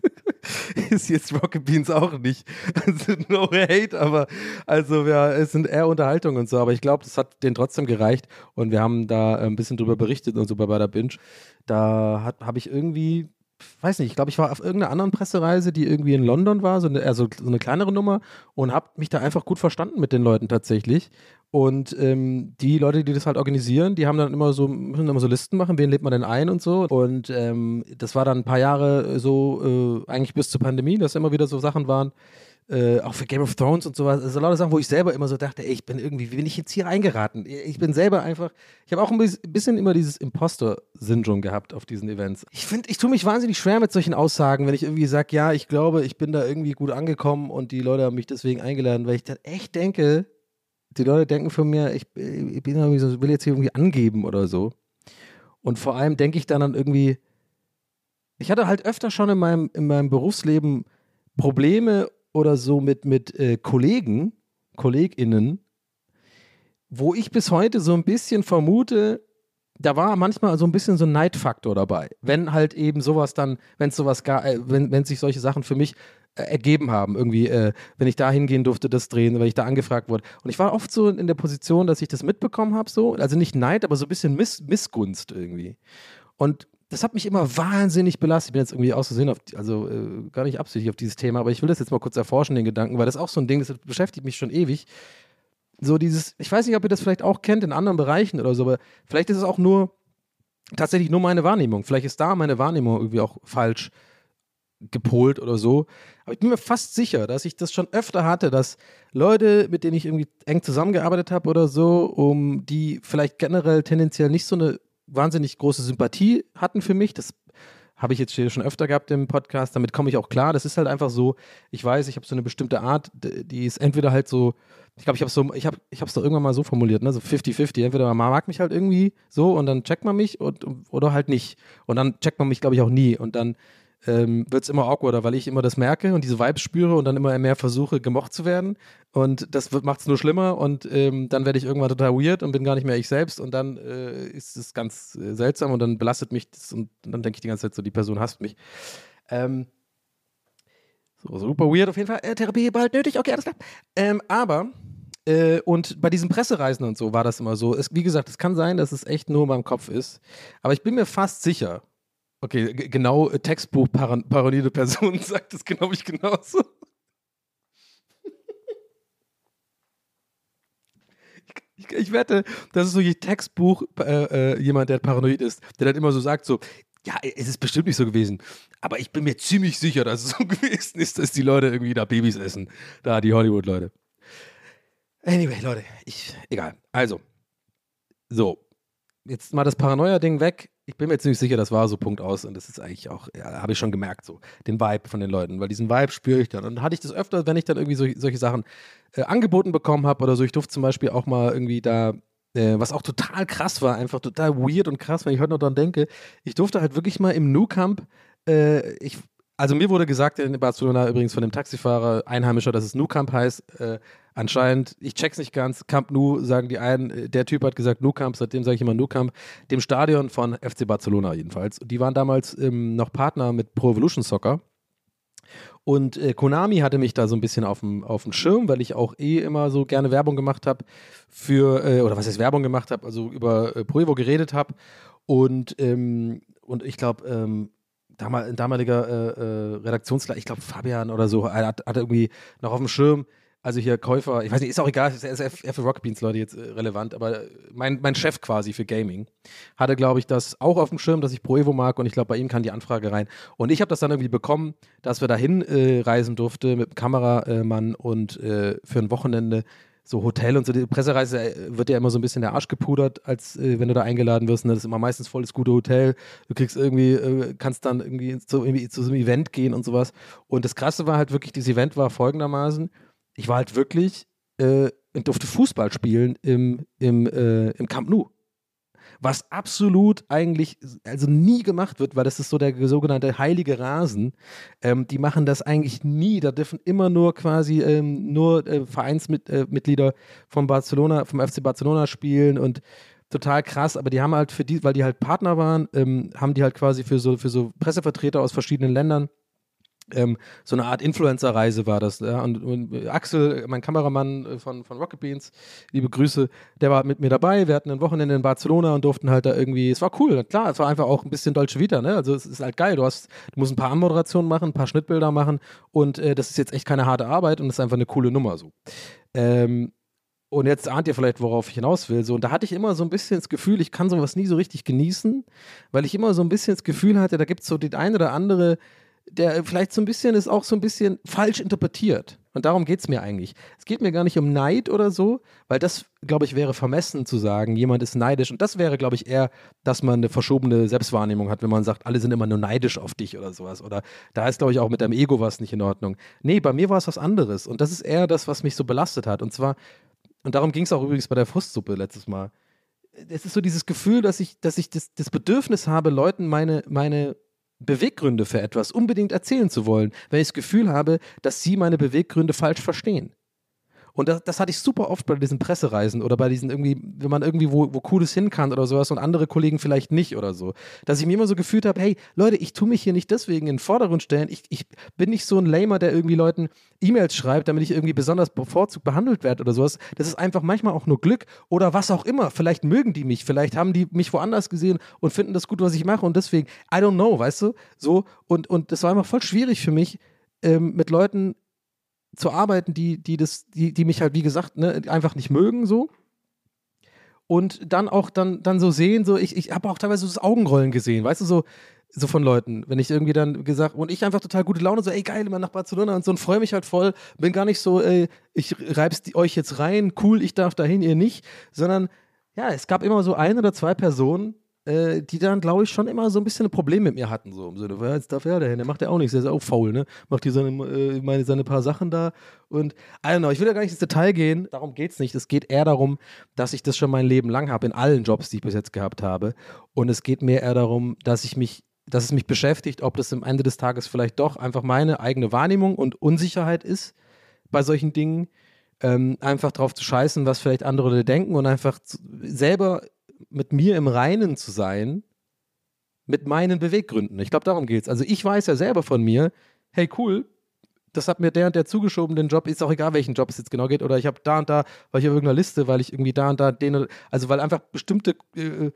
ist jetzt Rocket Beans auch nicht. Also no hate, aber also ja, es sind eher Unterhaltungen und so, aber ich glaube, das hat denen trotzdem gereicht und wir haben da ein bisschen drüber berichtet und so bei, bei der Binge. Da habe ich irgendwie weiß nicht, ich glaube, ich war auf irgendeiner anderen Pressereise, die irgendwie in London war, so eine, also so eine kleinere Nummer und habe mich da einfach gut verstanden mit den Leuten tatsächlich. Und ähm, die Leute, die das halt organisieren, die haben dann immer so, müssen immer so Listen machen, wen lädt man denn ein und so. Und ähm, das war dann ein paar Jahre so, äh, eigentlich bis zur Pandemie, dass immer wieder so Sachen waren, äh, auch für Game of Thrones und sowas. Also lauter Sachen, wo ich selber immer so dachte, ey, ich bin irgendwie, wie bin ich jetzt hier reingeraten? Ich bin selber einfach, ich habe auch ein bisschen immer dieses Imposter-Syndrom gehabt auf diesen Events. Ich finde, ich tue mich wahnsinnig schwer mit solchen Aussagen, wenn ich irgendwie sage, ja, ich glaube, ich bin da irgendwie gut angekommen und die Leute haben mich deswegen eingeladen, weil ich dann echt denke, die Leute denken von mir, ich, ich bin irgendwie so, will jetzt hier irgendwie angeben oder so. Und vor allem denke ich dann an irgendwie, ich hatte halt öfter schon in meinem, in meinem Berufsleben Probleme oder so mit, mit äh, Kollegen, KollegInnen, wo ich bis heute so ein bisschen vermute, da war manchmal so ein bisschen so ein Neidfaktor dabei. Wenn halt eben sowas dann, wenn es sowas gar, äh, wenn, wenn sich solche Sachen für mich äh, ergeben haben, irgendwie, äh, wenn ich da hingehen durfte, das drehen, weil ich da angefragt wurde. Und ich war oft so in der Position, dass ich das mitbekommen habe, so, also nicht Neid, aber so ein bisschen Miss, Missgunst irgendwie. Und das hat mich immer wahnsinnig belastet. Ich bin jetzt irgendwie auf, also äh, gar nicht absichtlich auf dieses Thema, aber ich will das jetzt mal kurz erforschen, den Gedanken, weil das auch so ein Ding, das beschäftigt mich schon ewig. So dieses, ich weiß nicht, ob ihr das vielleicht auch kennt in anderen Bereichen oder so, aber vielleicht ist es auch nur tatsächlich nur meine Wahrnehmung. Vielleicht ist da meine Wahrnehmung irgendwie auch falsch gepolt oder so. Aber ich bin mir fast sicher, dass ich das schon öfter hatte, dass Leute, mit denen ich irgendwie eng zusammengearbeitet habe oder so, um die vielleicht generell tendenziell nicht so eine wahnsinnig große Sympathie hatten für mich. Das habe ich jetzt schon öfter gehabt im Podcast. Damit komme ich auch klar. Das ist halt einfach so, ich weiß, ich habe so eine bestimmte Art, die ist entweder halt so, ich glaube, ich habe so, ich habe ich es doch irgendwann mal so formuliert, ne, so 50-50. Entweder man mag mich halt irgendwie so und dann checkt man mich und, oder halt nicht. Und dann checkt man mich, glaube ich, auch nie. Und dann ähm, wird es immer awkwarder, weil ich immer das merke und diese Vibes spüre und dann immer mehr versuche, gemocht zu werden. Und das macht es nur schlimmer und ähm, dann werde ich irgendwann total weird und bin gar nicht mehr ich selbst und dann äh, ist es ganz äh, seltsam und dann belastet mich das und dann denke ich die ganze Zeit so, die Person hasst mich. Ähm, so, super weird auf jeden Fall. Äh, Therapie bald nötig, okay, alles klar. Ähm, aber äh, und bei diesen Pressereisen und so war das immer so. Es, wie gesagt, es kann sein, dass es echt nur beim Kopf ist. Aber ich bin mir fast sicher, Okay, genau, äh, Textbuch paranoide Person sagt das, glaube ich, genauso. Ich, ich, wette, das ist so ein Textbuch äh, äh, jemand, der paranoid ist, der dann immer so sagt, so, ja, es ist bestimmt nicht so gewesen, aber ich bin mir ziemlich sicher, dass es so gewesen ist, dass die Leute irgendwie da Babys essen. Da, die Hollywood-Leute. Anyway, Leute, ich, egal. Also, so, jetzt mal das Paranoia-Ding weg ich bin mir ziemlich sicher, das war so Punkt aus und das ist eigentlich auch, ja, habe ich schon gemerkt, so den Vibe von den Leuten, weil diesen Vibe spüre ich dann. Und hatte ich das öfter, wenn ich dann irgendwie so, solche Sachen äh, angeboten bekommen habe oder so. Ich durfte zum Beispiel auch mal irgendwie da, äh, was auch total krass war, einfach total weird und krass, wenn ich heute noch dran denke. Ich durfte halt wirklich mal im Nu Camp, äh, ich also mir wurde gesagt in Barcelona übrigens von dem Taxifahrer Einheimischer, dass es Nu Camp heißt. Äh, anscheinend, ich check's nicht ganz, Camp Nu sagen die einen, äh, der Typ hat gesagt Nu Camp, seitdem sage ich immer Nu Camp, dem Stadion von FC Barcelona jedenfalls. Die waren damals ähm, noch Partner mit Pro Evolution Soccer. Und äh, Konami hatte mich da so ein bisschen auf dem, Schirm, weil ich auch eh immer so gerne Werbung gemacht habe für, äh, oder was heißt Werbung gemacht habe, also über äh, Pro Evo geredet habe. Und, ähm, und ich glaube, ähm, damal, ein damaliger äh, äh, Redaktionsleiter, ich glaube Fabian oder so, hat, hat irgendwie noch auf dem Schirm, also hier Käufer, ich weiß nicht, ist auch egal, ist, ist für Rocket Beans Leute jetzt äh, relevant, aber mein, mein Chef quasi für Gaming hatte, glaube ich, das auch auf dem Schirm, dass ich Pro Evo mag und ich glaube, bei ihm kann die Anfrage rein. Und ich habe das dann irgendwie bekommen, dass wir dahin äh, reisen durfte mit dem Kameramann und äh, für ein Wochenende so Hotel und so, die Pressereise äh, wird ja immer so ein bisschen der Arsch gepudert, als äh, wenn du da eingeladen wirst. Ne? Das ist immer meistens voll das gute Hotel. Du kriegst irgendwie, äh, kannst dann irgendwie zu, irgendwie zu so einem Event gehen und sowas. Und das Krasse war halt wirklich, dieses Event war folgendermaßen ich war halt wirklich, äh, durfte Fußball spielen im, im, äh, im Camp Nou. Was absolut eigentlich, also nie gemacht wird, weil das ist so der sogenannte heilige Rasen. Ähm, die machen das eigentlich nie. Da dürfen immer nur quasi ähm, nur äh, Vereinsmitglieder von Barcelona, vom FC Barcelona spielen und total krass, aber die haben halt für die, weil die halt Partner waren, ähm, haben die halt quasi für so, für so Pressevertreter aus verschiedenen Ländern ähm, so eine Art Influencer-Reise war das. Ja? Und, und, Axel, mein Kameramann äh, von, von Rocket Beans, liebe Grüße, der war mit mir dabei. Wir hatten ein Wochenende in Barcelona und durften halt da irgendwie, es war cool, klar, es war einfach auch ein bisschen Dolce Vita, ne? Also es ist halt geil. Du hast, du musst ein paar Anmoderationen machen, ein paar Schnittbilder machen und äh, das ist jetzt echt keine harte Arbeit und es ist einfach eine coole Nummer so. Ähm, und jetzt ahnt ihr vielleicht, worauf ich hinaus will. So, und da hatte ich immer so ein bisschen das Gefühl, ich kann sowas nie so richtig genießen, weil ich immer so ein bisschen das Gefühl hatte, da gibt es so die ein oder andere der vielleicht so ein bisschen ist auch so ein bisschen falsch interpretiert. Und darum geht es mir eigentlich. Es geht mir gar nicht um Neid oder so, weil das, glaube ich, wäre vermessen zu sagen, jemand ist neidisch. Und das wäre, glaube ich, eher, dass man eine verschobene Selbstwahrnehmung hat, wenn man sagt, alle sind immer nur neidisch auf dich oder sowas. Oder da ist, glaube ich, auch mit deinem Ego was nicht in Ordnung. Nee, bei mir war es was anderes. Und das ist eher das, was mich so belastet hat. Und zwar, und darum ging es auch übrigens bei der Frustsuppe letztes Mal. Es ist so dieses Gefühl, dass ich, dass ich das, das Bedürfnis habe, Leuten meine, meine Beweggründe für etwas unbedingt erzählen zu wollen, wenn ich das Gefühl habe, dass sie meine Beweggründe falsch verstehen. Und das, das, hatte ich super oft bei diesen Pressereisen oder bei diesen irgendwie, wenn man irgendwie wo, wo Cooles hin kann oder sowas und andere Kollegen vielleicht nicht oder so. Dass ich mir immer so gefühlt habe, hey, Leute, ich tue mich hier nicht deswegen in den Vordergrund stellen. Ich, ich bin nicht so ein Lamer, der irgendwie Leuten E-Mails schreibt, damit ich irgendwie besonders bevorzugt behandelt werde oder sowas. Das ist einfach manchmal auch nur Glück oder was auch immer. Vielleicht mögen die mich, vielleicht haben die mich woanders gesehen und finden das gut, was ich mache und deswegen, I don't know, weißt du? So, und, und das war einfach voll schwierig für mich, ähm, mit Leuten zu arbeiten, die, die das, die, die mich halt, wie gesagt, ne, einfach nicht mögen, so. Und dann auch dann, dann so sehen, so, ich, ich habe auch teilweise so das Augenrollen gesehen, weißt du, so, so von Leuten, wenn ich irgendwie dann gesagt, und ich einfach total gute Laune, so, ey, geil, immer nach Barcelona und so, und freue mich halt voll, bin gar nicht so, ey, ich reib's euch jetzt rein, cool, ich darf dahin, ihr nicht, sondern, ja, es gab immer so ein oder zwei Personen, äh, die dann, glaube ich, schon immer so ein bisschen ein Problem mit mir hatten. So im Sinne, ja, jetzt darf er dahin, der macht ja auch nichts, der ist auch faul, ne? Macht hier seine, äh, meine, seine paar Sachen da und, I don't know, ich will ja gar nicht ins Detail gehen, darum geht es nicht. Es geht eher darum, dass ich das schon mein Leben lang habe, in allen Jobs, die ich bis jetzt gehabt habe. Und es geht mir eher darum, dass ich mich dass es mich beschäftigt, ob das am Ende des Tages vielleicht doch einfach meine eigene Wahrnehmung und Unsicherheit ist bei solchen Dingen, ähm, einfach drauf zu scheißen, was vielleicht andere denken und einfach selber mit mir im Reinen zu sein, mit meinen Beweggründen. Ich glaube, darum geht es. Also ich weiß ja selber von mir, hey cool, das hat mir der und der zugeschoben, den Job, ist auch egal, welchen Job es jetzt genau geht. Oder ich habe da und da, weil ich auf irgendeiner Liste, weil ich irgendwie da und da den, also weil einfach bestimmte äh,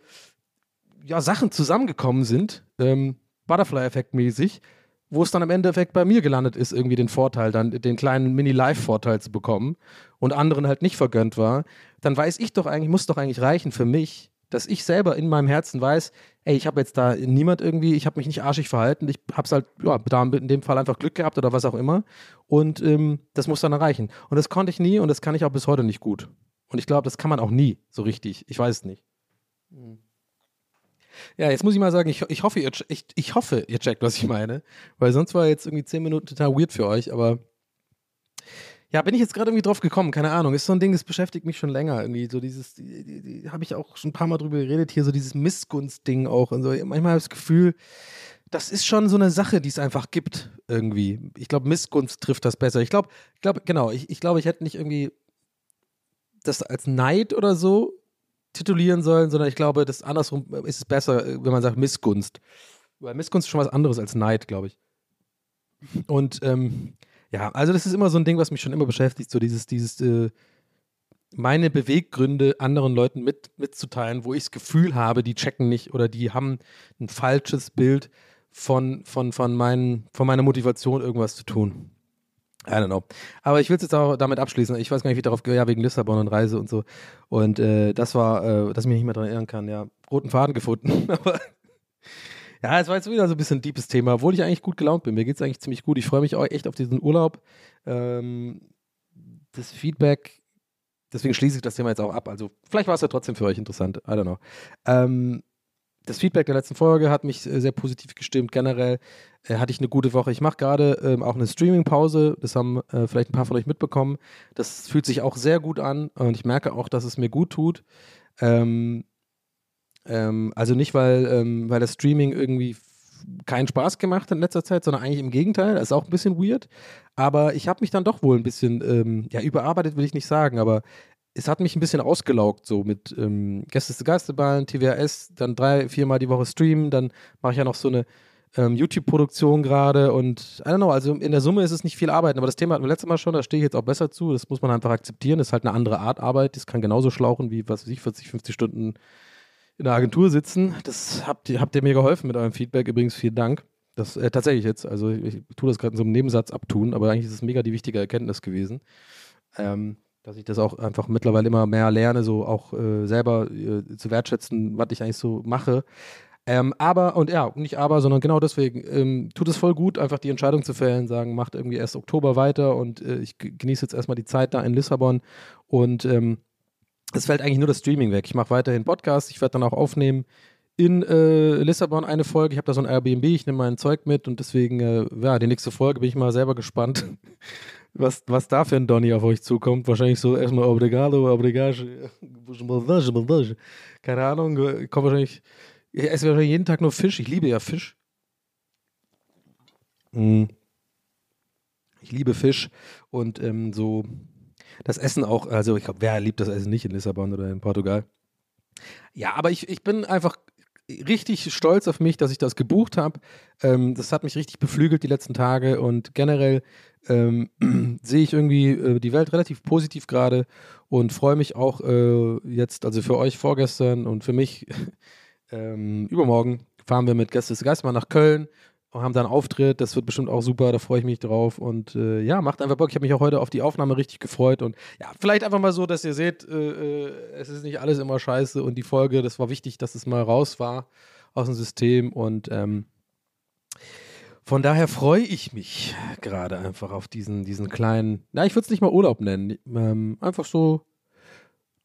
ja, Sachen zusammengekommen sind, ähm, Butterfly-Effekt mäßig, wo es dann im Endeffekt bei mir gelandet ist, irgendwie den Vorteil, dann den kleinen Mini-Live-Vorteil zu bekommen und anderen halt nicht vergönnt war, dann weiß ich doch eigentlich, muss doch eigentlich reichen für mich, dass ich selber in meinem Herzen weiß, ey, ich habe jetzt da niemand irgendwie, ich habe mich nicht arschig verhalten, ich habe es halt, ja, da in dem Fall einfach Glück gehabt oder was auch immer. Und ähm, das muss dann erreichen. Und das konnte ich nie und das kann ich auch bis heute nicht gut. Und ich glaube, das kann man auch nie so richtig. Ich weiß es nicht. Ja, jetzt muss ich mal sagen, ich, ich, hoffe, ihr, ich, ich hoffe, ihr checkt, was ich meine. Weil sonst war jetzt irgendwie zehn Minuten total weird für euch, aber ja, bin ich jetzt gerade irgendwie drauf gekommen, keine Ahnung. Ist so ein Ding, das beschäftigt mich schon länger. Irgendwie so dieses, die, die, die habe ich auch schon ein paar Mal drüber geredet, hier so dieses Missgunst-Ding auch. Und so. Manchmal habe ich das Gefühl, das ist schon so eine Sache, die es einfach gibt irgendwie. Ich glaube, Missgunst trifft das besser. Ich glaube, ich glaube, genau, ich, ich glaube, ich hätte nicht irgendwie das als Neid oder so titulieren sollen, sondern ich glaube, das andersrum ist es besser, wenn man sagt Missgunst. Weil Missgunst ist schon was anderes als Neid, glaube ich. Und ähm, ja, also das ist immer so ein Ding, was mich schon immer beschäftigt, so dieses, dieses, äh, meine Beweggründe anderen Leuten mit, mitzuteilen, wo ich das Gefühl habe, die checken nicht oder die haben ein falsches Bild von, von, von, meinen, von meiner Motivation, irgendwas zu tun. I don't know. Aber ich will es jetzt auch damit abschließen. Ich weiß gar nicht, wie ich darauf gehe, ja, wegen Lissabon und Reise und so. Und äh, das war, äh, dass ich mich nicht mehr daran erinnern kann, ja, roten Faden gefunden. Aber ja, es war jetzt wieder so ein bisschen ein deepes Thema, obwohl ich eigentlich gut gelaunt bin. Mir geht es eigentlich ziemlich gut. Ich freue mich auch echt auf diesen Urlaub. Ähm, das Feedback, deswegen schließe ich das Thema jetzt auch ab. Also, vielleicht war es ja trotzdem für euch interessant. I don't know. Ähm, das Feedback der letzten Folge hat mich äh, sehr positiv gestimmt. Generell äh, hatte ich eine gute Woche. Ich mache gerade ähm, auch eine Streaming-Pause. Das haben äh, vielleicht ein paar von euch mitbekommen. Das fühlt sich auch sehr gut an und ich merke auch, dass es mir gut tut. Ähm, ähm, also nicht, weil, ähm, weil das Streaming irgendwie keinen Spaß gemacht hat in letzter Zeit, sondern eigentlich im Gegenteil. Das ist auch ein bisschen weird. Aber ich habe mich dann doch wohl ein bisschen, ähm, ja, überarbeitet will ich nicht sagen, aber es hat mich ein bisschen ausgelaugt, so mit ähm, Gäste Geisterbahn, TWS, dann drei, viermal die Woche streamen, dann mache ich ja noch so eine ähm, YouTube-Produktion gerade und I don't know, also in der Summe ist es nicht viel Arbeit, aber das Thema hatten wir letztes Mal schon, da stehe ich jetzt auch besser zu, das muss man einfach akzeptieren, das ist halt eine andere Art Arbeit, das kann genauso schlauchen wie, was weiß ich, 40, 50 Stunden in der Agentur sitzen. Das habt ihr, habt ihr mir geholfen mit eurem Feedback, übrigens vielen Dank. Das äh, tatsächlich jetzt, also ich, ich tue das gerade in so einem Nebensatz abtun, aber eigentlich ist es mega die wichtige Erkenntnis gewesen. Ähm, dass ich das auch einfach mittlerweile immer mehr lerne, so auch äh, selber äh, zu wertschätzen, was ich eigentlich so mache. Ähm, aber, und ja, nicht aber, sondern genau deswegen, ähm, tut es voll gut, einfach die Entscheidung zu fällen, sagen, macht irgendwie erst Oktober weiter und äh, ich genieße jetzt erstmal die Zeit da in Lissabon und ähm, es fällt eigentlich nur das Streaming weg. Ich mache weiterhin Podcasts, ich werde dann auch aufnehmen in äh, Lissabon eine Folge. Ich habe da so ein Airbnb, ich nehme mein Zeug mit und deswegen, äh, ja, die nächste Folge bin ich mal selber gespannt, was, was da für ein Donny auf euch zukommt. Wahrscheinlich so erstmal Obrigado, Obrigado, keine Ahnung, kommt wahrscheinlich, ich esse wahrscheinlich jeden Tag nur Fisch. Ich liebe ja Fisch. Mm. Ich liebe Fisch und ähm, so das Essen auch, also ich glaube, wer liebt das Essen nicht in Lissabon oder in Portugal? Ja, aber ich, ich bin einfach richtig stolz auf mich, dass ich das gebucht habe. Ähm, das hat mich richtig beflügelt die letzten Tage und generell ähm, sehe ich irgendwie äh, die Welt relativ positiv gerade und freue mich auch äh, jetzt, also für euch vorgestern und für mich ähm, übermorgen fahren wir mit Gäste Geist mal nach Köln haben da einen Auftritt. Das wird bestimmt auch super, da freue ich mich drauf. Und äh, ja, macht einfach Bock. Ich habe mich auch heute auf die Aufnahme richtig gefreut. Und ja, vielleicht einfach mal so, dass ihr seht, äh, äh, es ist nicht alles immer scheiße. Und die Folge, das war wichtig, dass es mal raus war aus dem System. Und ähm, von daher freue ich mich gerade einfach auf diesen, diesen kleinen, na, ich würde es nicht mal Urlaub nennen. Ähm, einfach so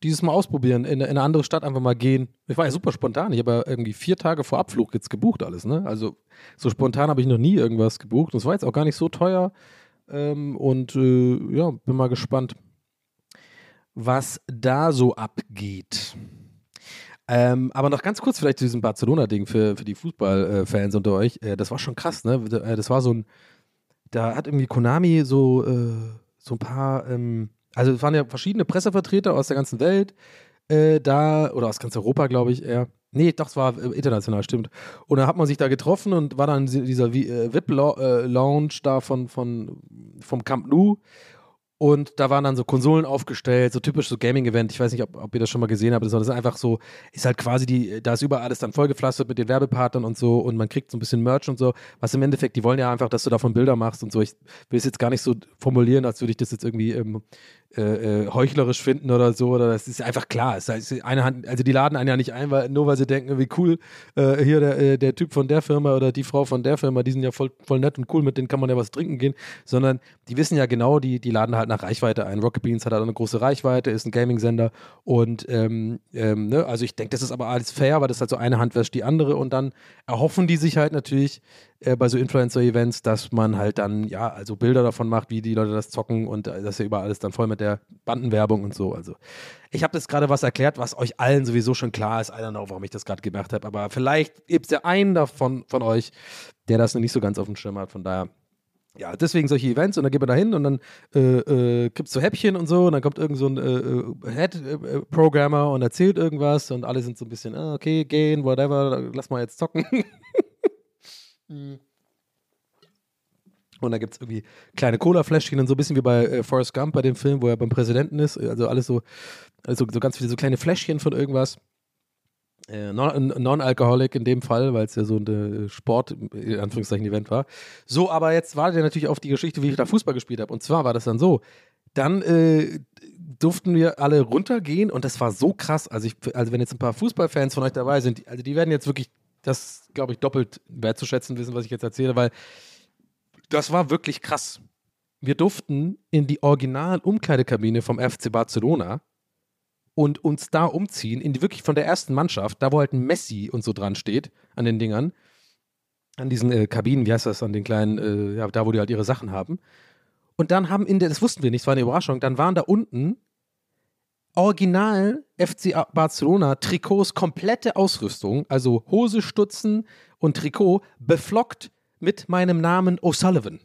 dieses Mal ausprobieren, in, in, eine andere Stadt einfach mal gehen. Ich war ja super spontan. Ich habe ja irgendwie vier Tage vor Abflug jetzt gebucht alles, ne? Also so spontan habe ich noch nie irgendwas gebucht. Und es war jetzt auch gar nicht so teuer. Ähm, und äh, ja, bin mal gespannt, was da so abgeht. Ähm, aber noch ganz kurz vielleicht zu diesem Barcelona-Ding für, für die Fußballfans unter euch. Äh, das war schon krass, ne? Äh, das war so ein, da hat irgendwie Konami so, äh, so ein paar ähm, also es waren ja verschiedene Pressevertreter aus der ganzen Welt äh, da, oder aus ganz Europa, glaube ich, eher. Nee, doch, es war äh, international, stimmt. Und da hat man sich da getroffen und war dann dieser äh, VIP-Lounge da von, von, vom Camp Nou. Und da waren dann so Konsolen aufgestellt, so typisch so Gaming-Event. Ich weiß nicht, ob, ob, ihr das schon mal gesehen habt. Das ist einfach so, ist halt quasi die, da ist überall alles dann vollgepflastert mit den Werbepartnern und so und man kriegt so ein bisschen Merch und so. Was im Endeffekt, die wollen ja einfach, dass du davon Bilder machst und so. Ich will es jetzt gar nicht so formulieren, als würde ich das jetzt irgendwie ähm, äh, äh, heuchlerisch finden oder so. Oder das ist einfach klar. Es ist eine Hand, also die laden einen ja nicht ein, weil, nur weil sie denken, wie cool, äh, hier der, äh, der Typ von der Firma oder die Frau von der Firma, die sind ja voll, voll nett und cool, mit denen kann man ja was trinken gehen. Sondern die wissen ja genau, die, die laden halt nach Reichweite ein. Rocket Beans hat halt eine große Reichweite, ist ein Gaming-Sender und ähm, ähm, ne, also ich denke, das ist aber alles fair, weil das halt so eine Hand wäscht die andere und dann erhoffen die sich halt natürlich, äh, bei so Influencer-Events, dass man halt dann, ja, also Bilder davon macht, wie die Leute das zocken und äh, das ist ja überall alles dann voll mit der Bandenwerbung und so. Also ich habe das gerade was erklärt, was euch allen sowieso schon klar ist. I don't know, warum ich das gerade gemacht habe, aber vielleicht gibt es ja einen davon von euch, der das noch nicht so ganz auf dem Schirm hat. Von daher ja, deswegen solche Events und dann geht man da hin und dann äh, äh, gibt es so Häppchen und so und dann kommt irgend so ein äh, äh Head-Programmer äh, und erzählt irgendwas und alle sind so ein bisschen, ah, okay, gehen, whatever, lass mal jetzt zocken. Mhm. Und da gibt es irgendwie kleine Cola-Fläschchen und so ein bisschen wie bei äh, Forrest Gump bei dem Film, wo er beim Präsidenten ist. Also alles so, also so ganz viele so kleine Fläschchen von irgendwas. Äh, non- Non-Alcoholic in dem Fall, weil es ja so ein äh, Sport, in Anführungszeichen, Event war. So, aber jetzt wartet ihr natürlich auf die Geschichte, wie ich da Fußball gespielt habe. Und zwar war das dann so, dann äh, durften wir alle runtergehen und das war so krass. Also, ich, also wenn jetzt ein paar Fußballfans von euch dabei sind, die, also die werden jetzt wirklich das, glaube ich, doppelt wertzuschätzen wissen, was ich jetzt erzähle, weil das war wirklich krass. Wir durften in die Original-Umkleidekabine vom FC Barcelona und uns da umziehen, in die wirklich von der ersten Mannschaft, da wo halt ein Messi und so dran steht, an den Dingern, an diesen äh, Kabinen, wie heißt das, an den kleinen, äh, ja, da wo die halt ihre Sachen haben. Und dann haben in der, das wussten wir nicht, das war eine Überraschung, dann waren da unten Original FC Barcelona Trikots, komplette Ausrüstung, also Hose, Stutzen und Trikot, beflockt mit meinem Namen O'Sullivan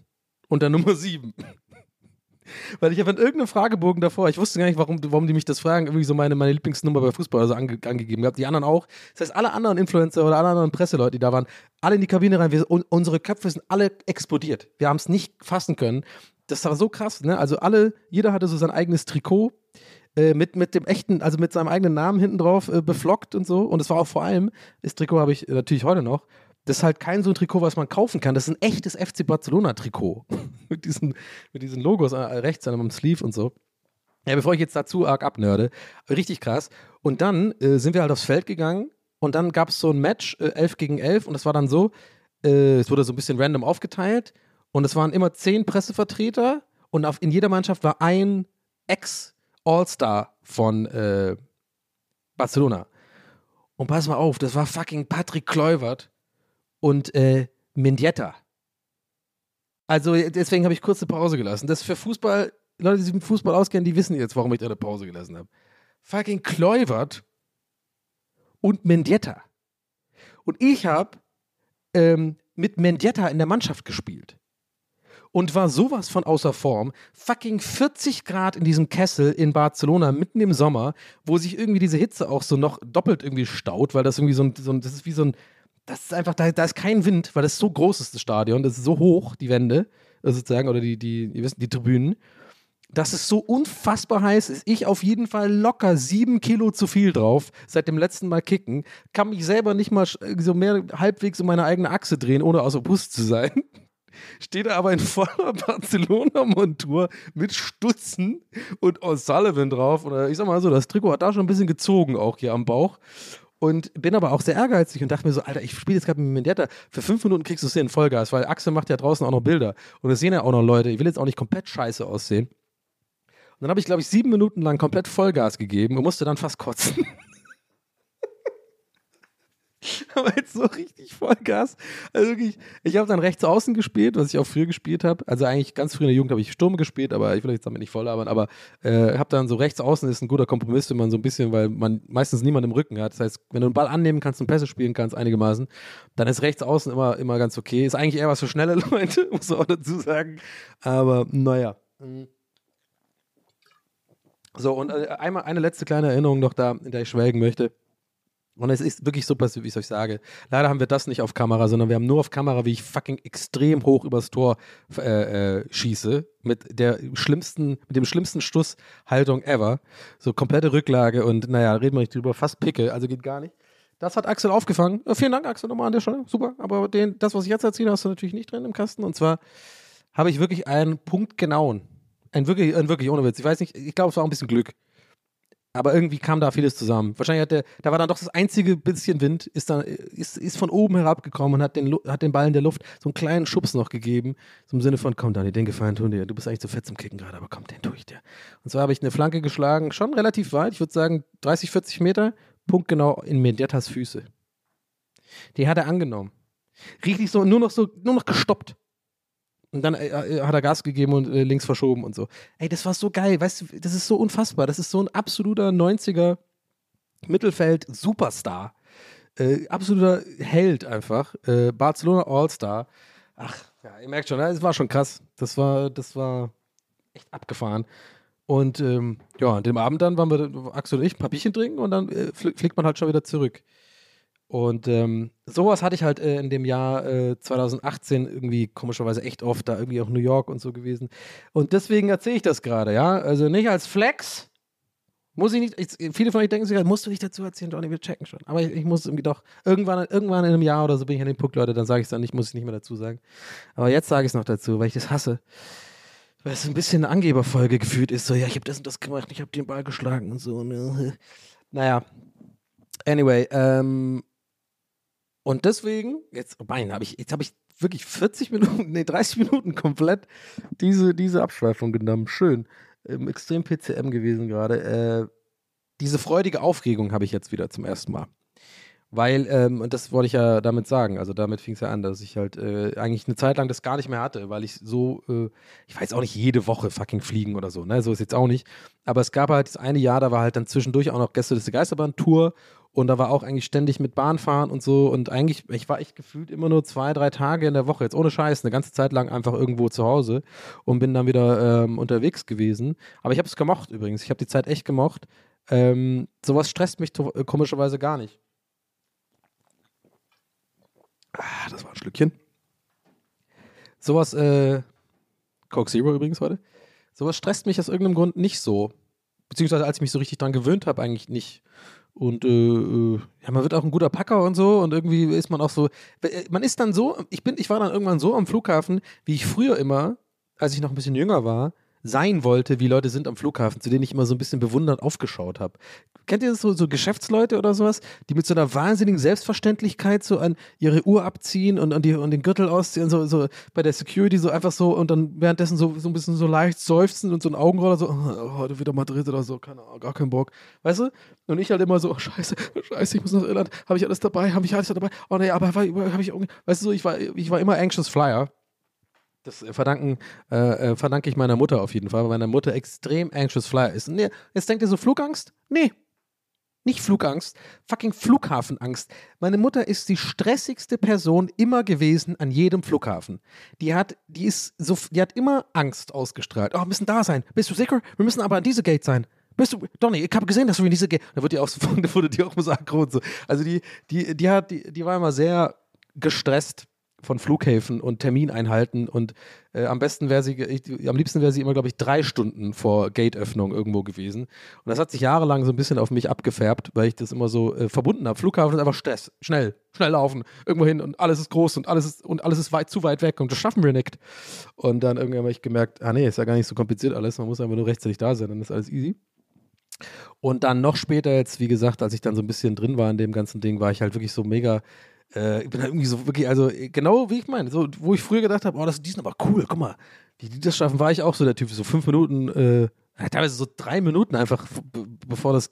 und der Nummer 7. Weil ich habe in irgendeinem Fragebogen davor, ich wusste gar nicht, warum, warum die mich das fragen, irgendwie so meine, meine Lieblingsnummer bei Fußball also ange, angegeben gehabt. Die anderen auch. Das heißt, alle anderen Influencer oder alle anderen Presseleute, die da waren, alle in die Kabine rein. Wir, un, unsere Köpfe sind alle explodiert. Wir haben es nicht fassen können. Das war so krass, ne? Also alle, jeder hatte so sein eigenes Trikot äh, mit, mit dem echten, also mit seinem eigenen Namen hinten drauf äh, beflockt und so. Und es war auch vor allem, das Trikot habe ich natürlich heute noch, das ist halt kein so ein Trikot, was man kaufen kann. Das ist ein echtes FC Barcelona-Trikot. mit, diesen, mit diesen Logos äh, rechts an dem Sleeve und so. Ja, bevor ich jetzt dazu arg abnörde, richtig krass. Und dann äh, sind wir halt aufs Feld gegangen und dann gab es so ein Match, äh, 11 gegen 11, und das war dann so, äh, es wurde so ein bisschen random aufgeteilt und es waren immer zehn Pressevertreter und auf, in jeder Mannschaft war ein Ex-All-Star von äh, Barcelona. Und pass mal auf, das war fucking Patrick Kluivert und äh, Mendieta. Also deswegen habe ich kurze Pause gelassen. Das ist für Fußball, Leute, die sich mit Fußball auskennen, die wissen jetzt, warum ich da eine Pause gelassen habe. Fucking Kluivert und Mendieta. Und ich habe ähm, mit Mendieta in der Mannschaft gespielt. Und war sowas von außer Form. Fucking 40 Grad in diesem Kessel in Barcelona mitten im Sommer, wo sich irgendwie diese Hitze auch so noch doppelt irgendwie staut, weil das irgendwie so ein, so ein das ist wie so ein, das ist einfach, da, da ist kein Wind, weil das so groß ist, das Stadion, das ist so hoch, die Wände, äh, sozusagen, oder die, die, ihr wisst, die Tribünen. Das ist so unfassbar heiß ist. Ich auf jeden Fall locker sieben Kilo zu viel drauf, seit dem letzten Mal kicken. Kann mich selber nicht mal so mehr halbwegs um meine eigene Achse drehen, ohne außer Bus zu sein. Steht er aber in voller Barcelona-Montur mit Stutzen und O'Sullivan drauf. Oder ich sag mal so, das Trikot hat da schon ein bisschen gezogen, auch hier am Bauch. Und bin aber auch sehr ehrgeizig und dachte mir so, Alter, ich spiele jetzt gerade mit Mendieta. Für fünf Minuten kriegst du es hin, Vollgas, weil Axel macht ja draußen auch noch Bilder. Und das sehen ja auch noch Leute. Ich will jetzt auch nicht komplett scheiße aussehen. Und dann habe ich, glaube ich, sieben Minuten lang komplett Vollgas gegeben und musste dann fast kotzen. Aber jetzt so richtig Vollgas. Also wirklich, ich habe dann rechts außen gespielt, was ich auch früher gespielt habe. Also eigentlich ganz früh in der Jugend habe ich Sturm gespielt, aber ich will jetzt damit nicht voll labern. Aber äh, habe dann so rechts außen ist ein guter Kompromiss, wenn man so ein bisschen, weil man meistens niemanden im Rücken hat. Das heißt, wenn du einen Ball annehmen kannst und Pässe spielen kannst, einigermaßen, dann ist rechts außen immer, immer ganz okay. Ist eigentlich eher was für schnelle Leute, muss man auch dazu sagen. Aber naja. So, und äh, einmal eine letzte kleine Erinnerung noch da, in der ich schwelgen möchte. Und es ist wirklich so passiert, wie ich es euch sage. Leider haben wir das nicht auf Kamera, sondern wir haben nur auf Kamera, wie ich fucking extrem hoch übers Tor äh, äh, schieße. Mit der schlimmsten, mit dem schlimmsten Stusshaltung ever. So komplette Rücklage und naja, reden wir nicht drüber, fast Picke, also geht gar nicht. Das hat Axel aufgefangen. Vielen Dank, Axel, nochmal an der Stelle. Super. Aber den, das, was ich jetzt erzähle, hast du natürlich nicht drin im Kasten. Und zwar habe ich wirklich einen Punkt genauen. Ein wirklich, ein wirklich ohne Witz. Ich weiß nicht, ich glaube, es war auch ein bisschen Glück. Aber irgendwie kam da vieles zusammen. Wahrscheinlich hat der, da war dann doch das einzige bisschen Wind, ist dann, ist, ist von oben herabgekommen und hat den, hat den Ball in der Luft so einen kleinen Schubs noch gegeben. So im Sinne von, komm Dani, den Gefallen tun dir. Du bist eigentlich zu fett zum Kicken gerade, aber komm, den tue ich dir. Und zwar habe ich eine Flanke geschlagen, schon relativ weit, ich würde sagen 30, 40 Meter, punktgenau in Mendetas Füße. Die hat er angenommen. Richtig so, nur noch so, nur noch gestoppt. Und dann äh, äh, hat er Gas gegeben und äh, links verschoben und so. Ey, das war so geil, weißt du, das ist so unfassbar. Das ist so ein absoluter 90er Mittelfeld-Superstar. Äh, absoluter Held einfach. Äh, Barcelona All-Star. Ach, ja, ihr merkt schon, ne, es war schon krass. Das war, das war echt abgefahren. Und ähm, ja, an dem Abend dann waren wir, Axel und ich, ein paar Bierchen trinken und dann äh, fl fliegt man halt schon wieder zurück. Und ähm, sowas hatte ich halt äh, in dem Jahr äh, 2018 irgendwie komischerweise echt oft, da irgendwie auch New York und so gewesen. Und deswegen erzähle ich das gerade, ja. Also nicht als Flex, muss ich nicht, ich, viele von euch denken sich, musst du nicht dazu erzählen, Johnny, wir checken schon. Aber ich, ich muss irgendwie doch, irgendwann, irgendwann in einem Jahr oder so bin ich an dem Punkt, Leute, dann sage ich es dann nicht, muss ich nicht mehr dazu sagen. Aber jetzt sage ich es noch dazu, weil ich das hasse. Weil es ein bisschen eine Angeberfolge gefühlt ist, so, ja, ich habe das und das gemacht, ich habe den Ball geschlagen und so. Ne? Naja, anyway, ähm, und deswegen, jetzt, oh mein, hab ich, jetzt habe ich wirklich 40 Minuten, nee, 30 Minuten komplett diese, diese Abschweifung genommen. Schön ähm, extrem PCM gewesen gerade. Äh, diese freudige Aufregung habe ich jetzt wieder zum ersten Mal. Weil, ähm, und das wollte ich ja damit sagen, also damit fing es ja an, dass ich halt äh, eigentlich eine Zeit lang das gar nicht mehr hatte, weil ich so, äh, ich weiß auch nicht jede Woche fucking fliegen oder so, ne, so ist jetzt auch nicht. Aber es gab halt das eine Jahr, da war halt dann zwischendurch auch noch Gäste des Geisterbahn-Tour und da war auch eigentlich ständig mit Bahnfahren und so. Und eigentlich, ich war echt gefühlt immer nur zwei, drei Tage in der Woche, jetzt ohne Scheiß, eine ganze Zeit lang einfach irgendwo zu Hause und bin dann wieder ähm, unterwegs gewesen. Aber ich habe es gemocht übrigens. Ich habe die Zeit echt gemocht. Ähm, sowas stresst mich äh, komischerweise gar nicht. Ah, das war ein Schlückchen. Sowas, äh, Coke Zero übrigens heute. Sowas stresst mich aus irgendeinem Grund nicht so. Beziehungsweise als ich mich so richtig dran gewöhnt habe, eigentlich nicht. Und äh, äh, ja, man wird auch ein guter Packer und so und irgendwie ist man auch so, äh, man ist dann so, ich bin, ich war dann irgendwann so am Flughafen, wie ich früher immer, als ich noch ein bisschen jünger war, sein wollte, wie Leute sind am Flughafen, zu denen ich immer so ein bisschen bewundernd aufgeschaut habe. Kennt ihr das so, so Geschäftsleute oder sowas, die mit so einer wahnsinnigen Selbstverständlichkeit so an ihre Uhr abziehen und, an die, und den Gürtel ausziehen, so, so bei der Security so einfach so und dann währenddessen so, so ein bisschen so leicht seufzen und so ein Augenroller so, oh, heute wieder Madrid oder so, keine Ahnung, gar keinen Bock. Weißt du? Und ich halt immer so, oh, scheiße, scheiße, ich muss nach Irland, habe ich alles dabei, habe ich alles dabei? Oh nee, aber habe ich, weißt du so, ich war, ich war immer anxious flyer. Das äh, verdanken, äh, äh, verdanke ich meiner Mutter auf jeden Fall, weil meine Mutter extrem anxious flyer ist. Nee, jetzt denkt ihr so Flugangst? Nee. Nicht Flugangst, fucking Flughafenangst. Meine Mutter ist die stressigste Person immer gewesen an jedem Flughafen. Die hat, die ist so, die hat immer Angst ausgestrahlt. Oh, wir müssen da sein. Bist du sicher? Wir müssen aber an diese Gate sein. Bist du, Donny, ich habe gesehen, dass du in diese Gate. Da wird die auch so, wurde die auch so aggro und so. Also die, die, die hat, die, die war immer sehr gestresst von Flughäfen und Termin einhalten und äh, am besten wäre sie, ich, am liebsten wäre sie immer, glaube ich, drei Stunden vor Gateöffnung irgendwo gewesen. Und das hat sich jahrelang so ein bisschen auf mich abgefärbt, weil ich das immer so äh, verbunden habe. Flughafen ist einfach Stress, schnell, schnell laufen, irgendwo hin und alles ist groß und alles ist und alles ist weit zu weit weg und das schaffen wir nicht. Und dann irgendwann habe ich gemerkt, ah nee, ist ja gar nicht so kompliziert alles, man muss einfach nur rechtzeitig da sein, dann ist alles easy. Und dann noch später jetzt, wie gesagt, als ich dann so ein bisschen drin war in dem ganzen Ding, war ich halt wirklich so mega äh, ich bin halt irgendwie so wirklich, also genau wie ich meine, so, wo ich früher gedacht habe, oh, das, die sind aber cool, guck mal, wie die das schaffen, war ich auch so der Typ, so fünf Minuten, äh, teilweise so drei Minuten einfach, bevor das,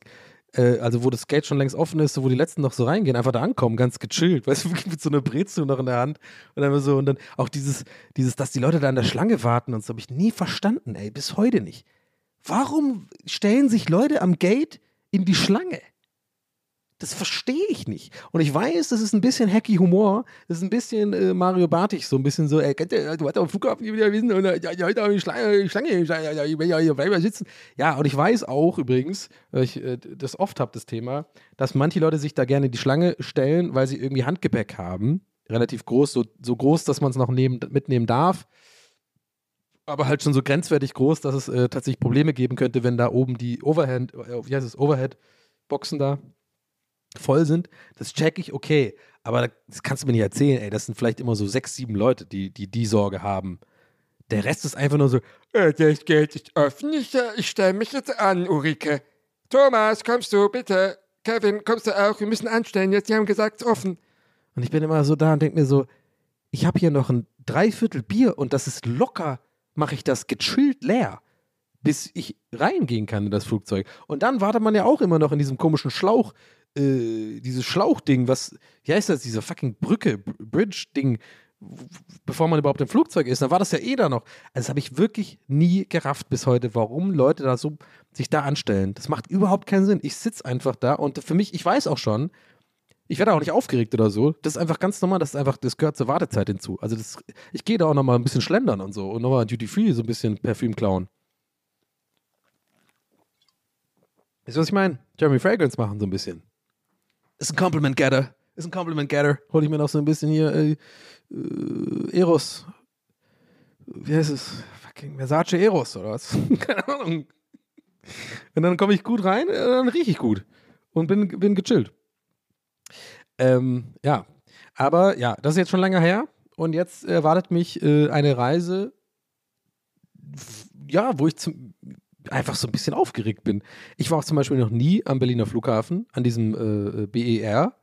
äh, also wo das Gate schon längst offen ist, so, wo die letzten noch so reingehen, einfach da ankommen, ganz gechillt, weißt du, wirklich mit so einer Brezel noch in der Hand und dann so, und dann auch dieses, dieses, dass die Leute da an der Schlange warten und so, habe ich nie verstanden, ey, bis heute nicht. Warum stellen sich Leute am Gate in die Schlange? Das verstehe ich nicht. Und ich weiß, das ist ein bisschen hacky Humor. Das ist ein bisschen äh, Mario Bartig, so ein bisschen so, ey, du hast am Flughafen wieder wissen und ja, ja, heute habe ich Schlange, Schlange, ja, ich will ja hier bleiben sitzen. Ja, und ich weiß auch übrigens, weil ich äh, das oft habe, das Thema, dass manche Leute sich da gerne die Schlange stellen, weil sie irgendwie Handgepäck haben. Relativ groß, so, so groß, dass man es noch neben, mitnehmen darf aber halt schon so grenzwertig groß, dass es äh, tatsächlich Probleme geben könnte, wenn da oben die Overhand, äh, wie heißt es, Overhead-Boxen da voll sind, das check ich, okay. Aber das kannst du mir nicht erzählen, ey. Das sind vielleicht immer so sechs, sieben Leute, die die, die Sorge haben. Der Rest ist einfach nur so, äh, das Geld ist offen, ich, äh, ich stelle mich jetzt an, Ulrike. Thomas, kommst du, bitte. Kevin, kommst du auch? Wir müssen anstellen, jetzt, die haben gesagt, es ist offen. Und ich bin immer so da und denke mir so, ich habe hier noch ein Dreiviertel Bier und das ist locker, mache ich das gechillt leer bis ich reingehen kann in das Flugzeug. Und dann wartet man ja auch immer noch in diesem komischen Schlauch, äh, dieses Schlauchding, was, wie heißt das, diese fucking Brücke, Bridge-Ding, bevor man überhaupt im Flugzeug ist, dann war das ja eh da noch. Also das habe ich wirklich nie gerafft bis heute, warum Leute da so sich da anstellen. Das macht überhaupt keinen Sinn. Ich sitze einfach da und für mich, ich weiß auch schon, ich werde auch nicht aufgeregt oder so. Das ist einfach ganz normal, das ist einfach, das gehört zur Wartezeit hinzu. Also das, ich gehe da auch nochmal ein bisschen schlendern und so und nochmal Duty Free so ein bisschen Parfüm klauen. Du, was ich meine? Jeremy Fragrance machen so ein bisschen ist ein Compliment Getter. Ist ein Compliment Getter. Hol ich mir noch so ein bisschen hier äh, äh, Eros. Wie heißt es? Fucking Versace Eros oder was? Keine Ahnung. Und dann komme ich gut rein, äh, dann rieche ich gut. Und bin, bin gechillt. Ähm, ja. Aber ja, das ist jetzt schon länger her. Und jetzt erwartet mich äh, eine Reise, ja, wo ich zum, einfach so ein bisschen aufgeregt bin. Ich war auch zum Beispiel noch nie am Berliner Flughafen, an diesem äh, BER.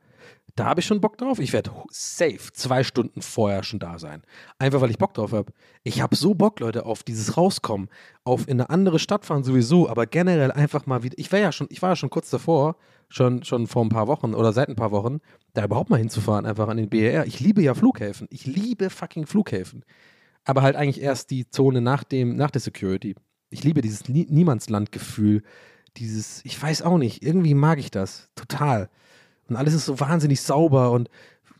Da habe ich schon Bock drauf. Ich werde safe zwei Stunden vorher schon da sein. Einfach weil ich Bock drauf habe. Ich habe so Bock, Leute, auf dieses Rauskommen, auf in eine andere Stadt fahren sowieso, aber generell einfach mal wieder. Ich war ja schon, ich war ja schon kurz davor, schon, schon vor ein paar Wochen oder seit ein paar Wochen, da überhaupt mal hinzufahren, einfach an den BER. Ich liebe ja Flughäfen. Ich liebe fucking Flughäfen. Aber halt eigentlich erst die Zone nach dem, nach der Security. Ich liebe dieses Nie Niemandslandgefühl. Dieses, ich weiß auch nicht, irgendwie mag ich das. Total. Und alles ist so wahnsinnig sauber und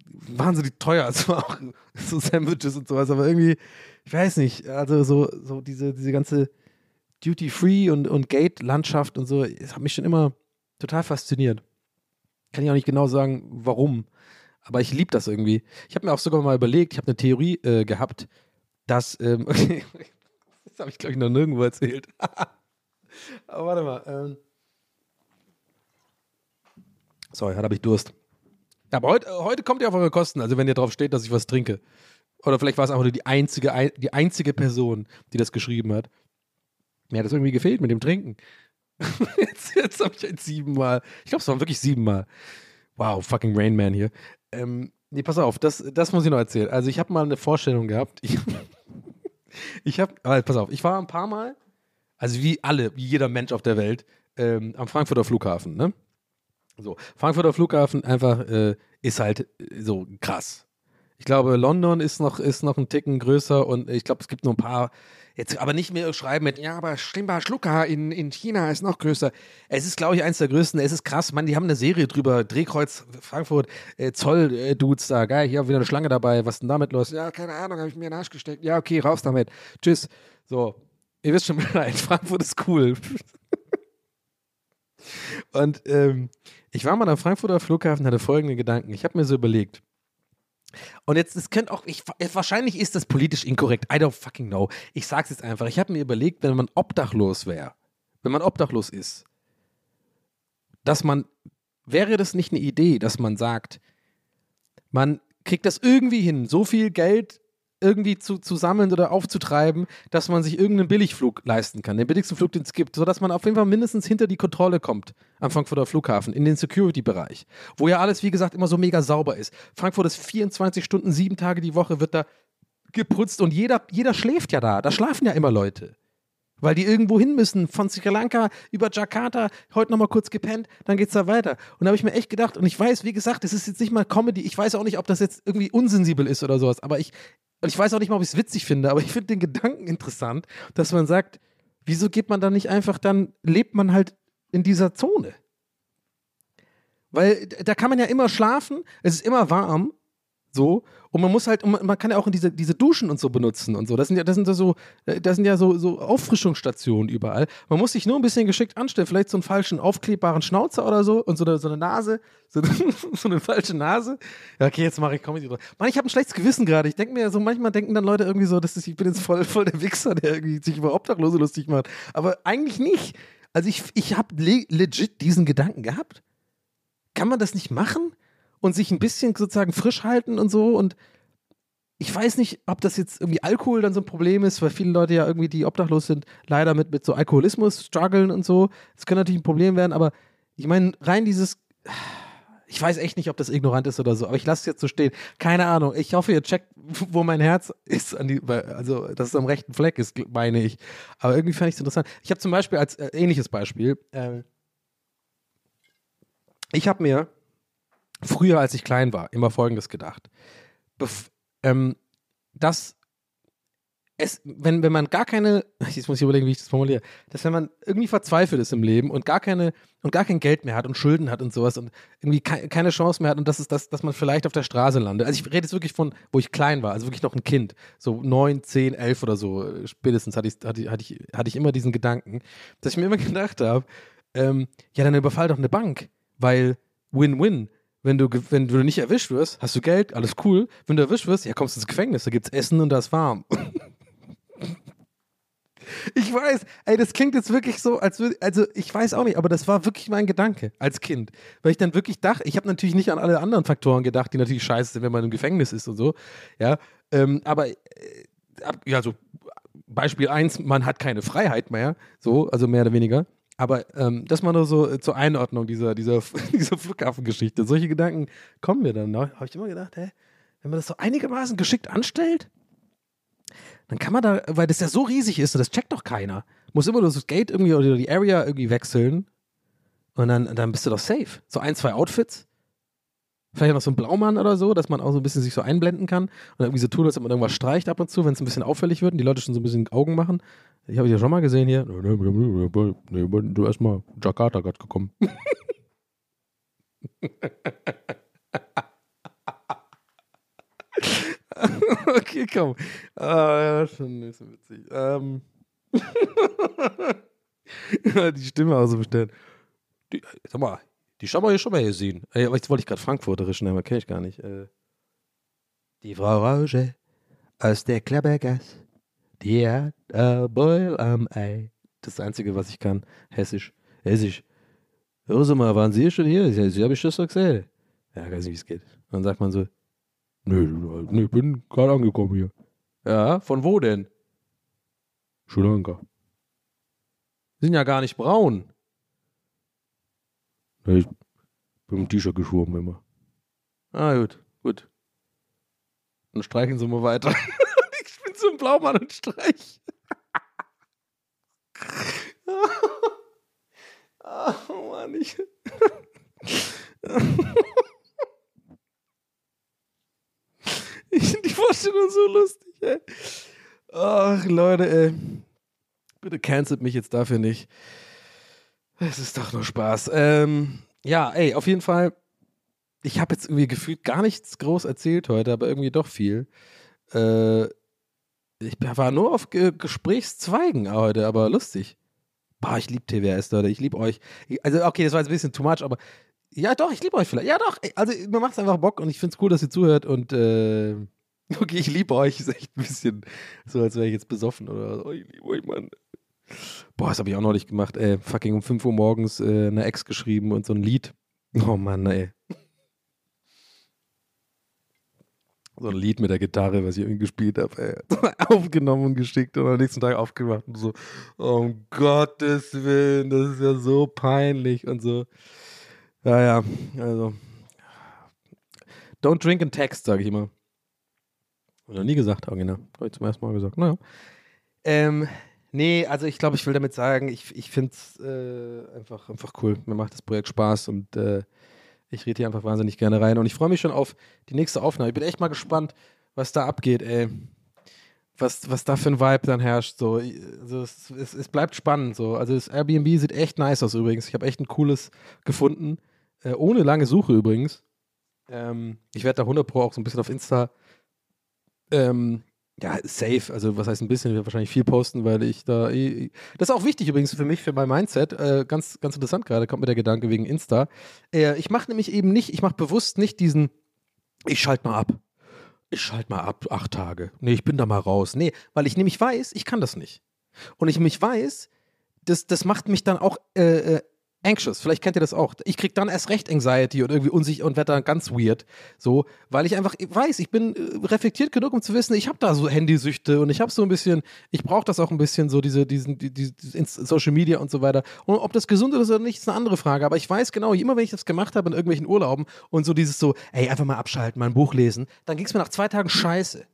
wahnsinnig teuer. Also auch so Sandwiches und sowas, aber irgendwie, ich weiß nicht, also so, so diese, diese ganze Duty-Free und, und Gate-Landschaft und so, das hat mich schon immer total fasziniert. Kann ich auch nicht genau sagen, warum. Aber ich liebe das irgendwie. Ich habe mir auch sogar mal überlegt, ich habe eine Theorie äh, gehabt, dass, ähm, okay, das habe ich glaube ich noch nirgendwo erzählt. Aber warte mal. Ähm. Sorry, heute habe ich Durst. Aber heute, äh, heute kommt ihr auf eure Kosten, also wenn ihr drauf steht, dass ich was trinke. Oder vielleicht war es einfach nur die einzige, ein- die einzige Person, die das geschrieben hat. Mir hat das irgendwie gefehlt mit dem Trinken. jetzt jetzt habe ich jetzt siebenmal. Ich glaube, es waren wirklich siebenmal. Wow, fucking Rain Man hier. Ähm, nee, pass auf, das, das muss ich noch erzählen. Also ich habe mal eine Vorstellung gehabt. Ich, ich habe, pass auf, ich war ein paar Mal, also wie alle, wie jeder Mensch auf der Welt, ähm, am Frankfurter Flughafen, ne? So, Frankfurter Flughafen einfach äh, ist halt äh, so krass. Ich glaube, London ist noch, ist noch ein Ticken größer und ich glaube, es gibt nur ein paar, jetzt aber nicht mehr schreiben mit, ja, aber Schlimmer Schlucker in, in China ist noch größer. Es ist, glaube ich, eins der größten. Es ist krass, man, die haben eine Serie drüber, Drehkreuz Frankfurt, äh, Zoll-Dudes da, geil, hier wieder eine Schlange dabei, was ist denn damit los? Ja, keine Ahnung, habe ich mir in den Arsch gesteckt. Ja, okay, raus damit. Tschüss. So, ihr wisst schon Bescheid, Frankfurt ist cool. Und ähm, ich war mal am Frankfurter Flughafen, hatte folgende Gedanken. Ich habe mir so überlegt. Und jetzt, es könnte auch, ich, wahrscheinlich ist das politisch inkorrekt. I don't fucking know. Ich sag's jetzt einfach. Ich habe mir überlegt, wenn man obdachlos wäre, wenn man obdachlos ist, dass man, wäre das nicht eine Idee, dass man sagt, man kriegt das irgendwie hin, so viel Geld irgendwie zu, zu sammeln oder aufzutreiben, dass man sich irgendeinen Billigflug leisten kann, den billigsten Flug, den es gibt, sodass man auf jeden Fall mindestens hinter die Kontrolle kommt am Frankfurter Flughafen, in den Security-Bereich, wo ja alles, wie gesagt, immer so mega sauber ist. Frankfurt ist 24 Stunden, sieben Tage die Woche, wird da geputzt und jeder, jeder schläft ja da. Da schlafen ja immer Leute. Weil die irgendwo hin müssen, von Sri Lanka über Jakarta, heute nochmal kurz gepennt, dann geht's da weiter. Und da habe ich mir echt gedacht, und ich weiß, wie gesagt, das ist jetzt nicht mal Comedy, ich weiß auch nicht, ob das jetzt irgendwie unsensibel ist oder sowas, aber ich, und ich weiß auch nicht mal, ob ich es witzig finde, aber ich finde den Gedanken interessant, dass man sagt, wieso geht man da nicht einfach, dann lebt man halt in dieser Zone. Weil da kann man ja immer schlafen, es ist immer warm, so, und man muss halt, man kann ja auch diese, diese Duschen und so benutzen und so. Das sind ja, das sind ja so, äh, das sind ja so, so Auffrischungsstationen überall. Man muss sich nur ein bisschen geschickt anstellen, vielleicht so einen falschen aufklebbaren Schnauzer oder so und so eine, so eine Nase, so eine, so eine falsche Nase. Ja, okay, jetzt mache ich Comedy drauf. Mann, ich habe ein schlechtes Gewissen gerade. Ich denke mir so, manchmal denken dann Leute irgendwie so, dass ich bin jetzt voll, voll der Wichser, der irgendwie sich über Obdachlose lustig macht. Aber eigentlich nicht. Also ich, ich habe le legit diesen Gedanken gehabt. Kann man das nicht machen? Und sich ein bisschen sozusagen frisch halten und so. Und ich weiß nicht, ob das jetzt irgendwie Alkohol dann so ein Problem ist, weil viele Leute ja irgendwie, die obdachlos sind, leider mit, mit so Alkoholismus strugglen und so. Das könnte natürlich ein Problem werden, aber ich meine, rein dieses. Ich weiß echt nicht, ob das ignorant ist oder so, aber ich lasse es jetzt so stehen. Keine Ahnung. Ich hoffe, ihr checkt, wo mein Herz ist, die, also dass es am rechten Fleck ist, meine ich. Aber irgendwie fand ich es interessant. Ich habe zum Beispiel als äh, ähnliches Beispiel, äh, ich habe mir früher, als ich klein war, immer Folgendes gedacht. Bef ähm, dass es, wenn, wenn man gar keine, jetzt muss ich überlegen, wie ich das formuliere, dass wenn man irgendwie verzweifelt ist im Leben und gar keine und gar kein Geld mehr hat und Schulden hat und sowas und irgendwie ke keine Chance mehr hat und das ist das, dass man vielleicht auf der Straße landet. Also ich rede jetzt wirklich von, wo ich klein war, also wirklich noch ein Kind, so neun, zehn, elf oder so, spätestens hatte ich, hatte, hatte ich, hatte ich immer diesen Gedanken, dass ich mir immer gedacht habe, ähm, ja, dann überfall doch eine Bank, weil Win-Win Wenn du, wenn du nicht erwischt wirst, hast du Geld, alles cool. Wenn du erwischt wirst, ja, kommst du ins Gefängnis, da gibt's Essen und da ist warm. Ich weiß, ey, das klingt jetzt wirklich so, als würde, also ich weiß auch nicht, aber das war wirklich mein Gedanke als Kind. Weil ich dann wirklich dachte, ich habe natürlich nicht an alle anderen Faktoren gedacht, die natürlich scheiße sind, wenn man im Gefängnis ist und so. Ja, ähm, aber, äh, ja, so Beispiel eins, man hat keine Freiheit mehr, so, also mehr oder weniger. Aber ähm, das mal nur so äh, zur Einordnung dieser, dieser, dieser Flughafengeschichte. Solche Gedanken kommen mir dann. Habe ich immer gedacht, hä, wenn man das so einigermaßen geschickt anstellt, dann kann man da, weil das ja so riesig ist, und das checkt doch keiner. Muss immer nur das Gate irgendwie oder die Area irgendwie wechseln und dann, dann bist du doch safe. So ein, zwei Outfits. Vielleicht noch so ein Blaumann oder so, dass man auch so ein bisschen sich so einblenden kann und irgendwie so tut, als ob man irgendwas streicht ab und zu, wenn es ein bisschen auffällig wird und die Leute schon so ein bisschen Augen machen. Ich habe ja schon mal gesehen hier. Du erst mal Jakarta gerade gekommen. okay, komm. Ah, ja, schon nicht so witzig. Ähm. die Stimme auch so bestellen. Die, sag mal, die haben wir hier schon mal gesehen. Ey, aber jetzt wollte ich gerade Frankfurterisch nehmen, aber kenne ich gar nicht. Äh. Die Frau Rauge aus der Klappergasse, die hat ein Beul am Ei. Das Einzige, was ich kann. Hessisch. Hessisch. Hören Sie mal, waren Sie schon hier? Sie habe ich das doch gesehen. Ja, weiß nicht, wie es geht. Dann sagt man so, Nö, nee, ich bin gerade angekommen hier. Ja, von wo denn? Sri Lanka. Sind ja gar nicht braun. Nee, ich bin im T-Shirt geschwommen immer. Ah, gut, gut. Dann streichen Sie mal weiter. ich bin so ein Blaumann und streich. oh Mann, ich. Ich finde die Vorstellung so lustig, ey. Ach, Leute, ey. Bitte cancelt mich jetzt dafür nicht. Es ist doch nur Spaß. Ähm, ja, ey, auf jeden Fall. Ich habe jetzt irgendwie gefühlt gar nichts groß erzählt heute, aber irgendwie doch viel. Äh, ich war nur auf Ge Gesprächszweigen heute, aber lustig. Boah, ich liebe TWS, Leute. Ich liebe euch. Also, okay, das war jetzt ein bisschen too much, aber ja, doch, ich liebe euch vielleicht. Ja, doch. Also, mir macht es einfach Bock und ich finde es cool, dass ihr zuhört und äh, okay, ich liebe euch. Ist echt ein bisschen so, als wäre ich jetzt besoffen oder so. Ich liebe euch, Mann. Boah, das habe ich auch neulich gemacht, ey. Fucking um 5 Uhr morgens äh, eine Ex geschrieben und so ein Lied. Oh Mann, ey. So ein Lied mit der Gitarre, was ich irgendwie gespielt habe. Aufgenommen und geschickt und am nächsten Tag aufgemacht und so, um Gottes Willen, das ist ja so peinlich und so. Ja, ja, also. Don't drink and text, sage ich immer. Noch nie gesagt, original. Habe ich zum ersten Mal gesagt. Naja. Ähm, nee, also ich glaube, ich will damit sagen, ich, ich finde es äh, einfach, einfach cool. Mir macht das Projekt Spaß und äh, ich rede hier einfach wahnsinnig gerne rein. Und ich freue mich schon auf die nächste Aufnahme. Ich bin echt mal gespannt, was da abgeht, ey. Was, was da für ein Vibe dann herrscht. So. Also es, es, es bleibt spannend. So. Also das Airbnb sieht echt nice aus übrigens. Ich habe echt ein cooles gefunden. Äh, ohne lange Suche übrigens. Ähm, ich werde da 100 Pro auch so ein bisschen auf Insta ähm, ja, safe, also was heißt ein bisschen, ich werde wahrscheinlich viel posten, weil ich da, eh- das ist auch wichtig übrigens für mich, für mein Mindset, äh, ganz, ganz interessant gerade, kommt mir der Gedanke wegen Insta. Äh, ich mache nämlich eben nicht, ich mache bewusst nicht diesen, ich schalte mal ab. Ich schalte mal ab, acht Tage. Nee, ich bin da mal raus. Nee, weil ich nämlich weiß, ich kann das nicht. Und ich nämlich weiß, das, das macht mich dann auch äh, äh, anxious. Vielleicht kennt ihr das auch. Ich krieg dann erst recht Anxiety und irgendwie unsicher und werde dann ganz weird. So, weil ich einfach weiß, ich bin äh, reflektiert genug, um zu wissen, ich habe da so Handysüchte und ich habe so ein bisschen, ich brauche das auch ein bisschen, so diese, diesen, die, die, Social Media und so weiter. Und ob das gesund ist oder nicht, ist eine andere Frage. Aber ich weiß genau, immer wenn ich das gemacht habe in irgendwelchen Urlauben und so dieses so, ey, einfach mal abschalten, mal ein Buch lesen, dann ging es mir nach zwei Tagen scheiße.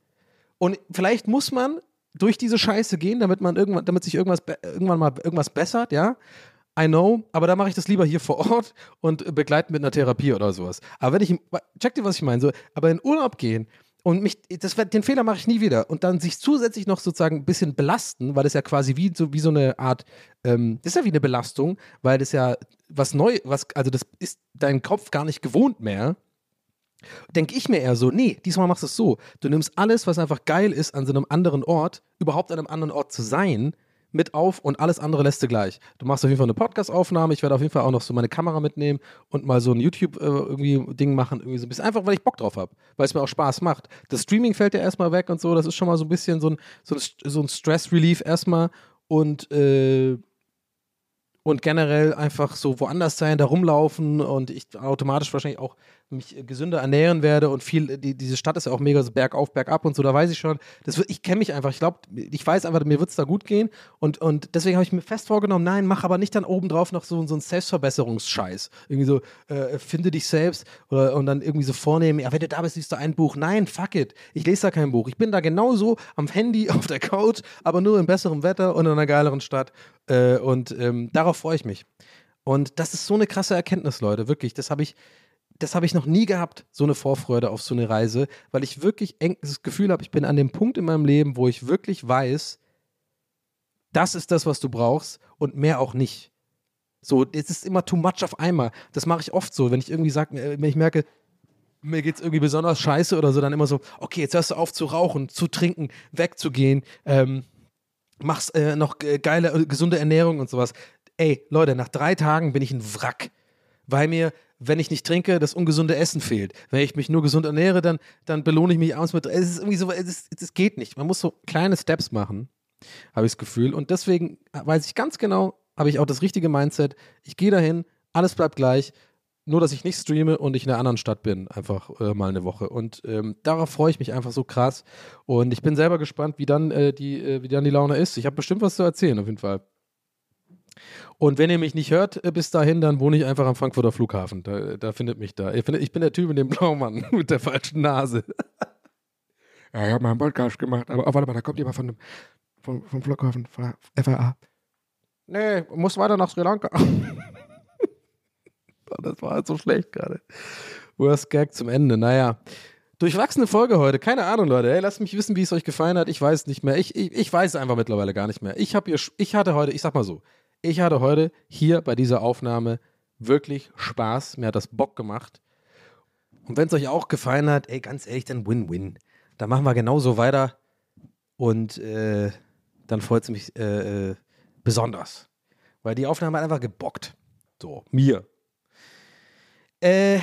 Und vielleicht muss man durch diese Scheiße gehen, damit man irgendwann, damit sich irgendwas irgendwann mal irgendwas bessert, ja. I know, aber da mache ich das lieber hier vor Ort und begleiten mit einer Therapie oder sowas. Aber wenn ich, check dir, was ich meine, so, aber in Urlaub gehen und mich, das, den Fehler mache ich nie wieder und dann sich zusätzlich noch sozusagen ein bisschen belasten, weil das ja quasi wie so, wie so eine Art, ähm, das ist ja wie eine Belastung, weil das ja was neu, was, also das ist dein Kopf gar nicht gewohnt mehr, denke ich mir eher so, nee, diesmal machst du es so. Du nimmst alles, was einfach geil ist, an so einem anderen Ort, überhaupt an einem anderen Ort zu sein, mit auf und alles andere lässt du gleich. Du machst auf jeden Fall eine Podcast-Aufnahme. Ich werde auf jeden Fall auch noch so meine Kamera mitnehmen und mal so ein YouTube äh, irgendwie Ding machen, irgendwie so ein bisschen einfach, weil ich Bock drauf habe, weil es mir auch Spaß macht. Das Streaming fällt ja erstmal weg und so. Das ist schon mal so ein bisschen so ein, so ein, so ein Stress-Relief erstmal und äh, und generell einfach so woanders sein, da rumlaufen und ich automatisch wahrscheinlich auch mich gesünder ernähren werde und viel, die, diese Stadt ist ja auch mega so bergauf, bergab und so, da weiß ich schon, das ich kenne mich einfach, ich glaube, ich weiß einfach, mir wird es da gut gehen und, und deswegen habe ich mir fest vorgenommen, nein, mach aber nicht dann obendrauf noch so, so einen Selbstverbesserungsscheiß. Irgendwie so, äh, finde dich selbst oder, und dann irgendwie so vornehmen, ja, wenn du da bist, liest du ein Buch. Nein, fuck it, ich lese da kein Buch. Ich bin da genauso am Handy, auf der Couch, aber nur in besserem Wetter und in einer geileren Stadt äh, und ähm, darauf freue ich mich. Und das ist so eine krasse Erkenntnis, Leute, wirklich. Das habe ich, das habe ich noch nie gehabt, so eine Vorfreude auf so eine Reise, weil ich wirklich das Gefühl habe, ich bin an dem Punkt in meinem Leben, wo ich wirklich weiß, das ist das, was du brauchst und mehr auch nicht. So, es ist immer too much auf einmal. Das mache ich oft so, wenn ich irgendwie sage, wenn ich merke, mir geht es irgendwie besonders scheiße oder so, dann immer so, okay, jetzt hörst du auf zu rauchen, zu trinken, wegzugehen, ähm, machst äh, noch geile, äh, gesunde Ernährung und sowas. Ey, Leute, nach drei Tagen bin ich ein Wrack, weil mir wenn ich nicht trinke, das ungesunde Essen fehlt. Wenn ich mich nur gesund ernähre, dann, dann belohne ich mich abends mit. Es ist irgendwie so, es, ist, es geht nicht. Man muss so kleine Steps machen, habe ich das Gefühl. Und deswegen weiß ich ganz genau, habe ich auch das richtige Mindset. Ich gehe dahin, alles bleibt gleich. Nur, dass ich nicht streame und ich in einer anderen Stadt bin, einfach äh, mal eine Woche. Und ähm, darauf freue ich mich einfach so krass. Und ich bin selber gespannt, wie dann, äh, die, äh, wie dann die Laune ist. Ich habe bestimmt was zu erzählen, auf jeden Fall. Und wenn ihr mich nicht hört äh, bis dahin, dann wohne ich einfach am Frankfurter Flughafen. Da, da findet mich da. Ich bin, der Typ mit dem Blaumann mit der falschen Nase. Ja, ich habe mal einen Podcast gemacht, aber oh, warte mal, da kommt jemand von dem, vom, vom Flughafen, von der FAA. Nee, muss weiter nach Sri Lanka. das war halt so schlecht gerade. Worst Gag zum Ende. Naja. Durchwachsene Folge heute. Keine Ahnung, Leute. Hey, lasst mich wissen, wie es euch gefallen hat. Ich weiß es nicht mehr. Ich, ich, ich weiß es einfach mittlerweile gar nicht mehr. Ich, hab ihr, ich hatte heute, ich sag mal so, ich hatte heute hier bei dieser Aufnahme wirklich Spaß. Mir hat das Bock gemacht. Und wenn es euch auch gefallen hat, ey, ganz ehrlich, dann Win-Win. Dann machen wir genauso weiter. Und äh, dann freut es mich äh, äh, besonders. Weil die Aufnahme hat einfach gebockt. So, mir. Äh,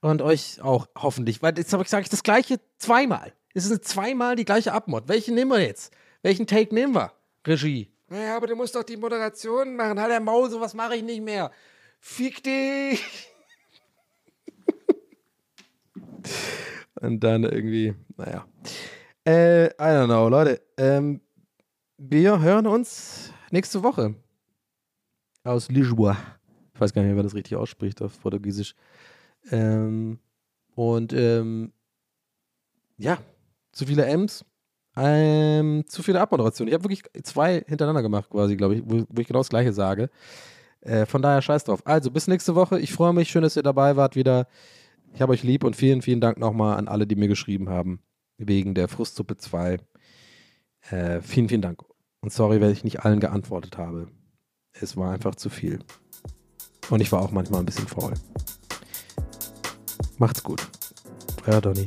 und euch auch hoffentlich. Weil jetzt sage ich das gleiche zweimal. Es ist zweimal die gleiche Abmod. Welchen nehmen wir jetzt? Welchen Take nehmen wir? Regie. Naja, aber du musst doch die Moderation machen. Halt der Maul, sowas mache ich nicht mehr. Fick dich! Und dann irgendwie, naja. Äh, I don't know, Leute. Ähm, wir hören uns nächste Woche aus Lisboa. Ich weiß gar nicht wer das richtig ausspricht auf Portugiesisch. Ähm, und ähm, ja, zu viele M's. Ähm, zu viele Abmoderation. Ich habe wirklich zwei hintereinander gemacht, quasi, glaube ich, wo, wo, ich genau das Gleiche sage. Äh, von daher scheiß drauf. Also, bis nächste Woche. Ich freue mich. Schön, dass ihr dabei wart wieder. Ich habe euch lieb und vielen, vielen Dank nochmal an alle, die mir geschrieben haben. Wegen der Frustsuppe 2. Äh, vielen, vielen Dank. Und sorry, wenn ich nicht allen geantwortet habe. Es war einfach zu viel. Und ich war auch manchmal ein bisschen faul. Macht's gut. Euer Donny.